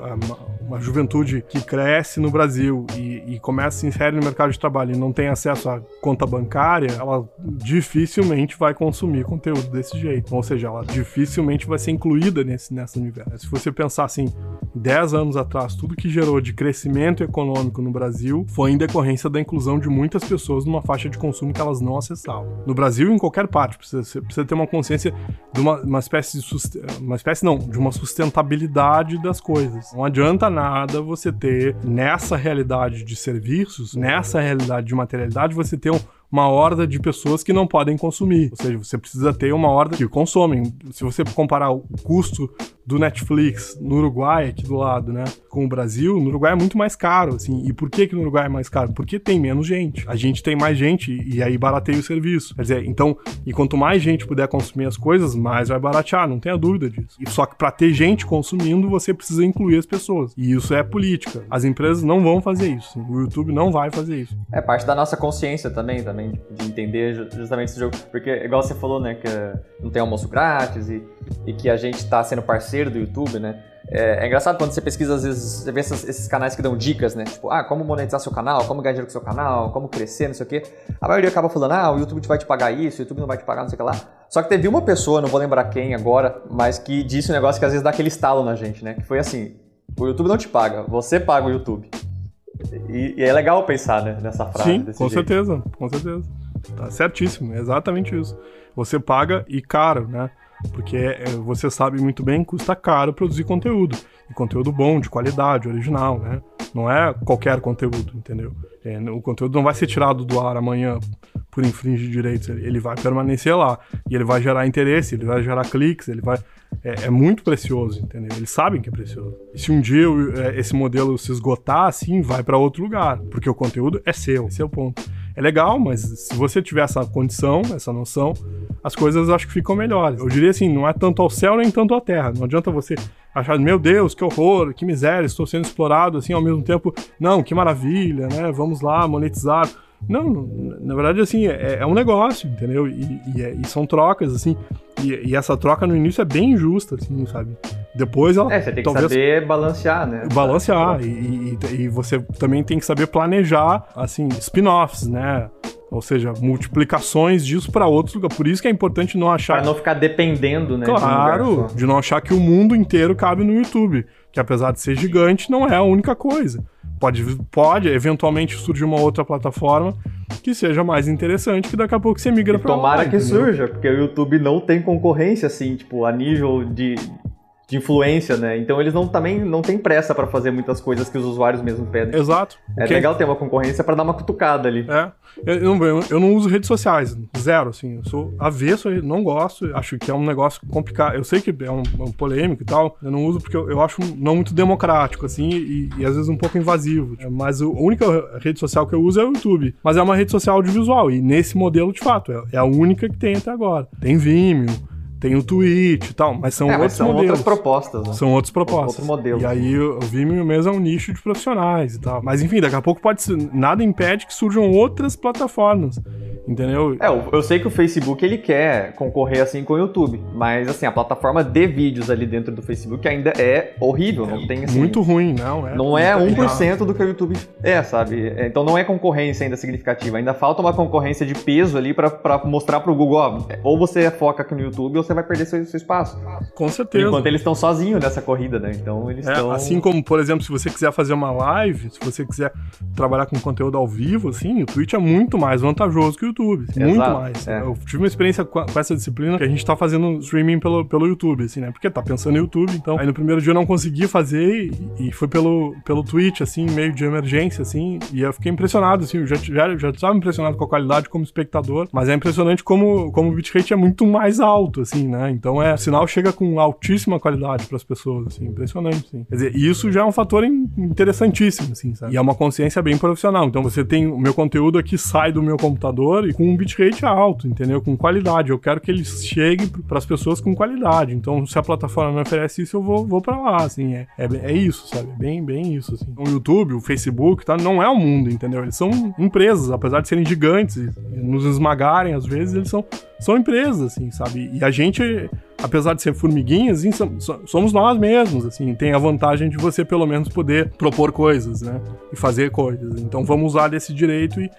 uma juventude que cresce no Brasil e, e começa a se inserir no mercado de trabalho e não tem acesso à conta bancária, ela dificilmente vai consumir conteúdo desse jeito. Ou seja, ela dificilmente vai ser incluída nesse, nessa universo. Se você pensar assim, 10 anos atrás, tudo que gerou de crescimento econômico no Brasil foi em decorrência da inclusão de muitas pessoas numa faixa de consumo que elas não acessavam. No Brasil e em qualquer parte, precisa, precisa ter uma consciência de uma, uma espécie de uma espécie não, de uma sustentabilidade das coisas. Não adianta nada nada você ter nessa realidade de serviços, nessa realidade de materialidade, você ter um uma horda de pessoas que não podem consumir. Ou seja, você precisa ter uma horda que consomem. Se você comparar o custo do Netflix no Uruguai, aqui do lado, né, com o Brasil, no Uruguai é muito mais caro, assim. E por que que no Uruguai é mais caro? Porque tem menos gente. A gente tem mais gente e aí barateia o serviço. Quer dizer, então, e quanto mais gente puder consumir as coisas, mais vai baratear, não tenha dúvida disso. E só que para ter gente consumindo, você precisa incluir as pessoas. E isso é política. As empresas não vão fazer isso. O YouTube não vai fazer isso. É parte da nossa consciência também, também de entender justamente esse jogo. Porque, igual você falou, né, que não tem almoço grátis e, e que a gente está sendo parceiro do YouTube, né? É, é, engraçado quando você pesquisa, às vezes, você vê esses, esses, canais que dão dicas, né? Tipo, ah, como monetizar seu canal, como ganhar dinheiro com seu canal, como crescer, não sei o quê. A maioria acaba falando, ah, o YouTube vai te pagar isso, o YouTube não vai te pagar, não sei o que lá. Só que teve uma pessoa, não vou lembrar quem agora, mas que disse um negócio que às vezes dá aquele estalo na gente, né? Que foi assim, o YouTube não te paga, você paga o YouTube. E, e é legal pensar né, nessa frase. Sim, com jeito. certeza, com certeza. Tá certíssimo, é exatamente isso. Você paga e caro, né? Porque é, você sabe muito bem, custa caro produzir conteúdo. E conteúdo bom, de qualidade, original, né? Não é qualquer conteúdo, entendeu? É, o conteúdo não vai ser tirado do ar amanhã por infringir direitos, ele vai permanecer lá. E ele vai gerar interesse, ele vai gerar cliques, ele vai. É, é muito precioso, entendeu? Eles sabem que é precioso. E se um dia é, esse modelo se esgotar, assim, vai para outro lugar. Porque o conteúdo é seu, esse é o ponto é legal, mas se você tiver essa condição, essa noção, as coisas acho que ficam melhores. Eu diria assim, não é tanto ao céu nem tanto à terra. Não adianta você achar, meu Deus, que horror, que miséria, estou sendo explorado assim ao mesmo tempo. Não, que maravilha, né? Vamos lá monetizar. Não, na verdade, assim, é, é um negócio, entendeu? E, e, é, e são trocas, assim. E, e, essa troca no início é bem injusta, assim, sabe? Depois ela. É, você tem que talvez, saber balancear, né? Balancear. E, e, você também tem que saber planejar, assim, spin-offs, né? Ou seja, multiplicações disso para outros lugares. Por isso que é importante não achar. Para não ficar dependendo, né? Claro, de, de não achar que o mundo inteiro cabe no YouTube. Que apesar de ser gigante, não é a única coisa. Pode, pode eventualmente surgir uma outra plataforma que seja mais interessante, que daqui a pouco você migra para lá. Tomara que entendeu? surja, porque o YouTube não tem concorrência, assim, tipo, a nível de, de influência, né? Então eles não também não têm pressa para fazer muitas coisas que os usuários mesmo pedem. Exato. É okay. legal ter uma concorrência para dar uma cutucada ali. É. Eu, eu, eu, não uso redes sociais, zero, assim. Eu sou avesso, não gosto, acho que é um negócio complicado. Eu sei que é um, um polêmico e tal, eu não uso porque eu, eu acho não muito democrático, assim, e, e, às vezes um pouco invasivo. Mas a única rede social que eu uso é o YouTube. Mas é uma rede social audiovisual, e nesse modelo, de fato, é, é a única que tem até agora. Tem Vimeo, tem o Twitch e tal, mas são é, outros mas são modelos. outras propostas, né? São outras propostas. Outro modelo. E aí o Vimeo mesmo é um nicho de profissionais e tal. Mas enfim, daqui a pouco pode ser, nada impede que surjam outras plataformas. Entendeu? É, eu sei que o Facebook ele quer concorrer assim com o YouTube, mas assim, a plataforma de vídeos ali dentro do Facebook ainda é horrível, não tem assim. Muito ruim, não. É, não é 1% do que o YouTube é, sabe? É, então não é concorrência ainda significativa, ainda falta uma concorrência de peso ali para mostrar pro Google, ó, ou você foca aqui no YouTube ou você vai perder seu, seu espaço. Com certeza. Enquanto eles estão sozinhos nessa corrida, né? Então eles estão. É, assim como, por exemplo, se você quiser fazer uma live, se você quiser trabalhar com conteúdo ao vivo, assim, o Twitch é muito mais vantajoso que o YouTube. Exato, muito mais. É. Eu tive uma experiência com, com, essa disciplina que a gente tá fazendo streaming pelo, pelo YouTube, assim, né? Porque tá pensando no YouTube, então. Aí no primeiro dia eu não consegui fazer e, e foi pelo, pelo Twitch, assim, meio de emergência, assim, e eu fiquei impressionado, assim, eu já, já, já estava impressionado com a qualidade como espectador, mas é impressionante como, como o bitrate é muito mais alto, assim, né? Então é, o sinal chega com altíssima qualidade para as pessoas, assim, impressionante, assim. Quer dizer, isso já é um fator interessantíssimo, assim, sabe? E é uma consciência bem profissional. Então você tem o meu conteúdo aqui sai do meu computador e com um bitrate alto, entendeu? Com qualidade. Eu quero que ele chegue para as pessoas com qualidade. Então, se a plataforma me oferece isso, eu vou, vou para lá, assim. É, é, é, isso, sabe? É bem, bem isso, assim. O YouTube, o Facebook, tá? Não é o mundo, entendeu? Eles são empresas, apesar de serem gigantes e nos esmagarem, às vezes, eles são, são empresas, assim, sabe? E a gente apesar de ser formiguinhas, somos nós mesmos, assim, tem a vantagem de você pelo menos poder propor coisas, né? E fazer coisas. Então vamos usar desse direito e,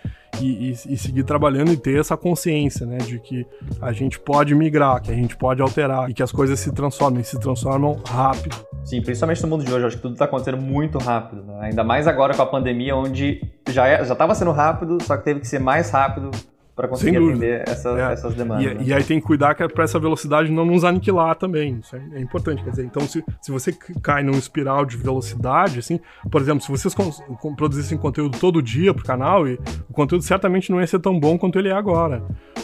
e, e, seguir trabalhando e ter essa consciência, né? De que a gente pode migrar, que a gente pode alterar e que as coisas se transformam e se transformam rápido. Sim, principalmente no mundo de hoje, acho que tudo está acontecendo muito rápido, né? ainda mais agora com a pandemia, onde já é, já estava sendo rápido, só que teve que ser mais rápido para conseguir atender essas, é. essas demandas. E, né? e, aí tem que cuidar que é para essa velocidade não nos aniquilar também. Isso é, é, importante. Quer dizer, então se, se você cai num espiral de velocidade, assim, por exemplo, se vocês produzissem conteúdo todo dia pro canal, e o conteúdo certamente não ia ser tão bom quanto ele é agora.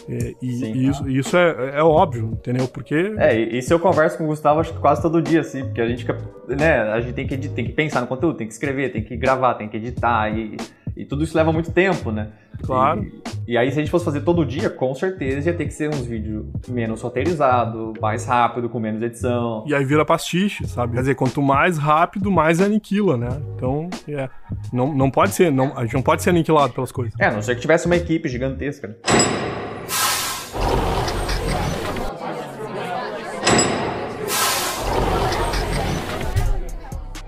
É, e, e isso, isso é, é óbvio, entendeu? Porque. É, e isso eu converso com o Gustavo acho que quase todo dia, assim, porque a gente, né, a gente tem que, tem que pensar no conteúdo, tem que escrever, tem que gravar, tem que editar. E, e tudo isso leva muito tempo, né? Claro. E, e, aí, se a gente fosse fazer todo dia, com certeza ia ter que ser uns vídeos menos roteirizados, mais rápido, com menos edição. E aí vira pastiche, sabe? Quer dizer, quanto mais rápido, mais aniquila, né? Então, é. Não, não pode ser, não, a gente não pode ser aniquilado pelas coisas. É, a não ser que tivesse uma equipe gigantesca. Né?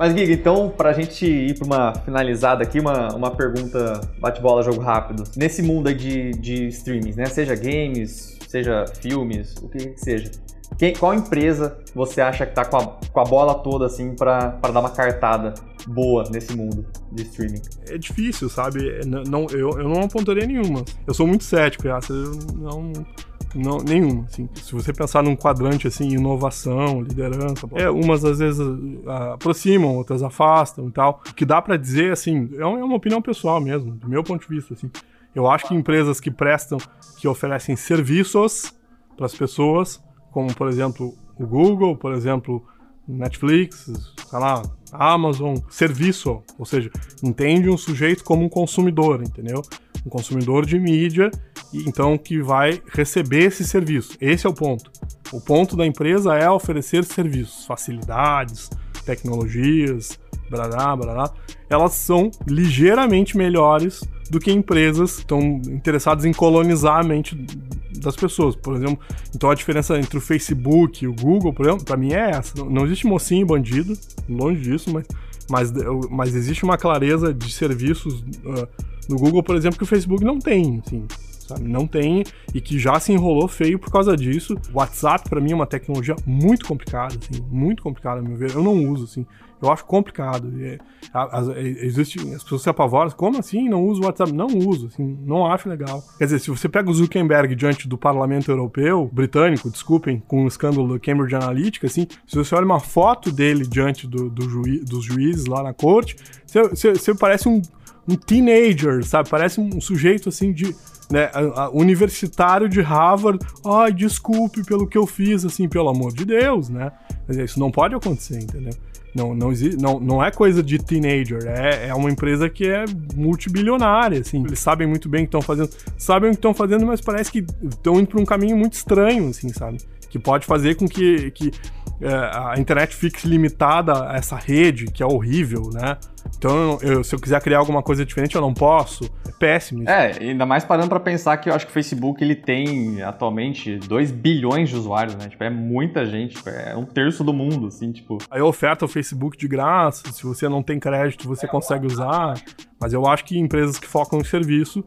Mas, Giga, então, pra gente ir pra uma finalizada aqui, uma, uma pergunta bate-bola, jogo rápido. Nesse mundo de, de streamings, né? Seja games, seja filmes, o que que seja. Quem, qual empresa você acha que tá com a, com a bola toda, assim, pra, pra dar uma cartada boa nesse mundo de streaming? É difícil, sabe? Não, eu, eu não apontaria nenhuma. Eu sou muito cético, eu não não, nenhuma, assim. Se você pensar num quadrante, assim, inovação, liderança, é, umas às vezes aproximam, outras afastam e tal. O que dá para dizer, assim, é, é uma opinião pessoal mesmo, do meu ponto de vista, assim. Eu acho que empresas que prestam, que oferecem serviços para as pessoas, como, por exemplo, o Google, por exemplo, Netflix, sei lá, Amazon, serviço, ou seja, entende um sujeito como um consumidor, entendeu? Um consumidor de mídia, e então que vai receber esse serviço. Esse é o ponto. O ponto da empresa é oferecer serviços, facilidades, tecnologias, blá blá. Elas são ligeiramente melhores do que empresas que estão interessadas em colonizar a mente das pessoas. Por exemplo, então a diferença entre o Facebook e o Google, por exemplo, para mim é essa. Não existe mocinho e bandido, longe disso, mas, mas, mas existe uma clareza de serviços uh, no Google, por exemplo, que o Facebook não tem, assim sabe? Não tem e que já se enrolou feio por causa disso. WhatsApp para mim é uma tecnologia muito complicada, assim, muito complicada, a meu ver. Eu não uso, assim. Eu acho complicado. É, as, existe, as pessoas se apavoram. Como assim? Não uso o WhatsApp? Não uso, assim, não acho legal. Quer dizer, se você pega o Zuckerberg diante do parlamento europeu, britânico, desculpem, com o escândalo do Cambridge Analytica, assim, se você olha uma foto dele diante do, do juiz, dos juízes lá na corte, você, você, você parece um, um teenager, sabe? Parece um sujeito assim de né, universitário de Harvard, ai, desculpe pelo que eu fiz, assim, pelo amor de Deus, né? Isso não pode acontecer, entendeu? Não, não, existe, não, não é coisa de teenager, é, é uma empresa que é multibilionária, assim. Eles sabem muito bem o que estão fazendo, sabem o que estão fazendo, mas parece que estão indo para um caminho muito estranho, assim, sabe? Que pode fazer com que, que é, a internet fique limitada a essa rede, que é horrível, né? Então, eu, se eu quiser criar alguma coisa diferente, eu não posso. É péssimo. Isso. É, ainda mais parando para pensar que eu acho que o Facebook ele tem atualmente 2 bilhões de usuários, né? Tipo, é muita gente, tipo, é um terço do mundo, assim, tipo. Aí oferta o Facebook de graça, se você não tem crédito, você consegue usar. Mas eu acho que empresas que focam em serviço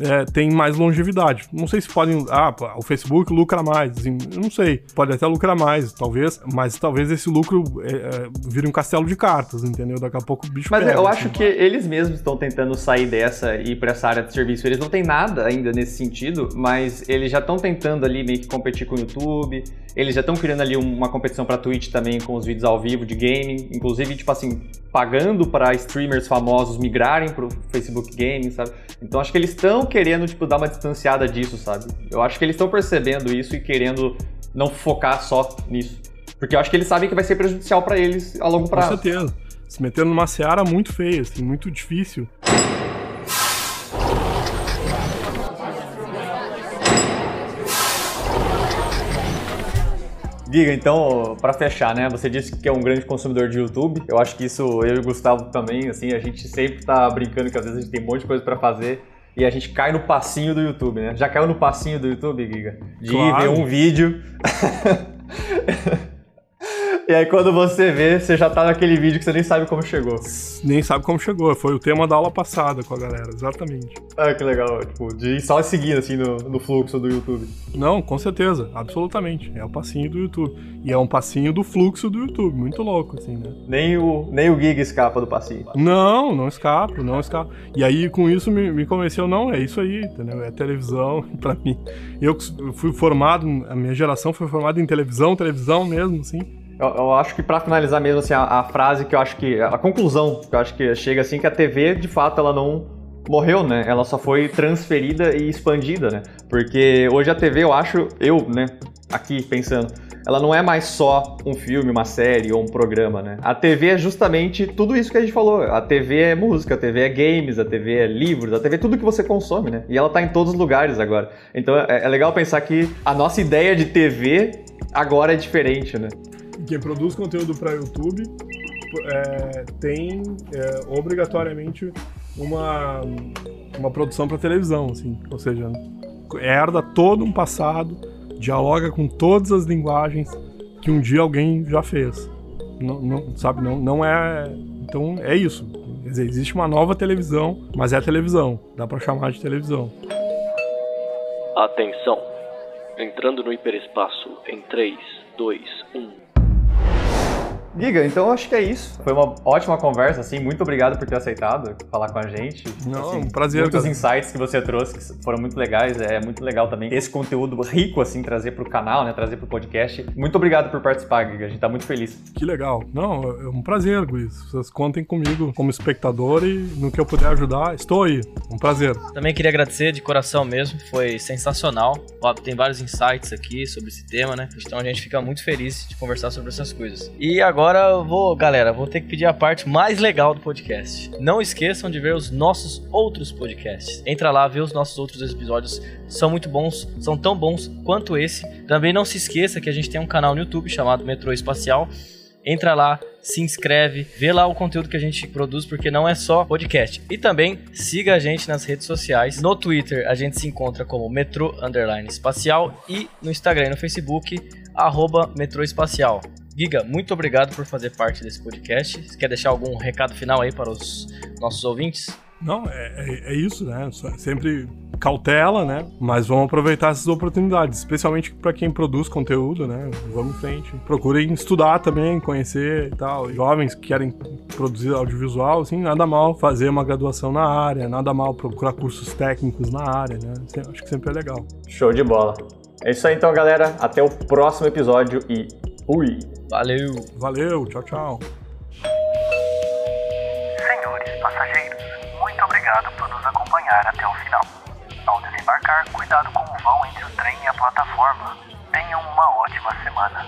é, tem mais longevidade. Não sei se podem. Ah, o Facebook lucra mais. Assim, eu não sei. Pode até lucrar mais, talvez. Mas talvez esse lucro é, é, vire um castelo de cartas, entendeu? Daqui a pouco o bicho Mas pega, eu assim. acho que eles mesmos estão tentando sair dessa e ir pra essa área de serviço. Eles não têm nada ainda nesse sentido, mas eles já estão tentando ali meio que competir com o YouTube. Eles já estão criando ali uma competição pra Twitch também com os vídeos ao vivo de gaming. Inclusive, tipo assim, pagando para streamers famosos migrarem pro Facebook Gaming, sabe? Então acho que eles estão querendo, tipo, dar uma distanciada disso, sabe? Eu acho que eles estão percebendo isso e querendo não focar só nisso. Porque eu acho que eles sabem que vai ser prejudicial para eles a longo prazo. Com certeza. Se metendo numa seara muito feia, assim, muito difícil. Giga, então, para fechar, né? Você disse que é um grande consumidor de YouTube. Eu acho que isso eu e o Gustavo também, assim, a gente sempre tá brincando que às vezes a gente tem um monte de coisa para fazer e a gente cai no passinho do YouTube, né? Já caiu no passinho do YouTube, Giga? De claro. ver um vídeo. E aí quando você vê, você já tá naquele vídeo que você nem sabe como chegou. Nem sabe como chegou. Foi o tema da aula passada com a galera, exatamente. Ah, que legal. Tipo, de ir só seguindo assim no, no fluxo do YouTube. Não, com certeza. Absolutamente. É o passinho do YouTube. E é um passinho do fluxo do YouTube. Muito louco, assim, né? Nem o, nem o Gig escapa do passinho. Não, não escapa, não escapa. E aí, com isso, me, me convenceu, não, é isso aí, entendeu? É televisão pra mim. Eu fui formado, a minha geração foi formada em televisão, televisão mesmo, assim. Eu, eu, acho que para finalizar mesmo assim a, a, frase que eu acho que a conclusão que eu acho que chega assim que a TV de fato ela não morreu, né? Ela só foi transferida e expandida, né? Porque hoje a TV eu acho eu, né, aqui pensando, ela não é mais só um filme, uma série ou um programa, né? A TV é justamente tudo isso que a gente falou. A TV é música, a TV é games, a TV é livros, a TV é tudo que você consome, né? E ela tá em todos os lugares agora. Então é, é legal pensar que a nossa ideia de TV agora é diferente, né? Quem produz conteúdo para YouTube é, tem é, obrigatoriamente uma, uma produção para televisão, assim, ou seja, herda todo um passado, dialoga com todas as linguagens que um dia alguém já fez. Não, não sabe, não, não é. Então é isso. Quer dizer, existe uma nova televisão, mas é televisão. Dá para chamar de televisão. Atenção! Entrando no hiperespaço em 3, 2, 1. Giga, então acho que é isso. Foi uma ótima conversa, assim. Muito obrigado por ter aceitado falar com a gente. Não, assim, um prazer. Muitos cara. insights que você trouxe que foram muito legais. É muito legal também esse conteúdo rico, assim, trazer pro canal, né? Trazer pro podcast. Muito obrigado por participar, Giga. A gente tá muito feliz. Que legal. Não, é um prazer, Luiz. Vocês contem comigo como espectador e no que eu puder ajudar, estou aí. Um prazer. Também queria agradecer de coração mesmo. Foi sensacional. Tem vários insights aqui sobre esse tema, né? Então a gente fica muito feliz de conversar sobre essas coisas. E agora agora eu vou, galera, vou ter que pedir a parte mais legal do podcast. Não esqueçam de ver os nossos outros podcasts. Entra lá, vê os nossos outros episódios. São muito bons, são tão bons quanto esse. Também não se esqueça que a gente tem um canal no YouTube chamado Metrô Espacial. Entra lá, se inscreve, vê lá o conteúdo que a gente produz, porque não é só podcast. E também siga a gente nas redes sociais. No Twitter a gente se encontra como Metrô Underline Espacial e no Instagram e no Facebook, arroba Metrô Espacial. Giga, muito obrigado por fazer parte desse podcast. Você quer deixar algum recado final aí para os nossos ouvintes? Não, é, é, é isso, né? Sempre cautela, né? Mas vamos aproveitar essas oportunidades, especialmente para quem produz conteúdo, né? Vamos em frente. Procurem estudar também, conhecer e tal. Jovens que querem produzir audiovisual, assim, nada mal fazer uma graduação na área, nada mal procurar cursos técnicos na área, né? Acho que sempre é legal. Show de bola. É isso aí então, galera. Até o próximo episódio e fui! Valeu. Valeu, tchau, tchau. Senhores passageiros, muito obrigado por nos acompanhar até o final. Ao desembarcar, cuidado com o vão entre o trem e a plataforma. Tenham uma ótima semana.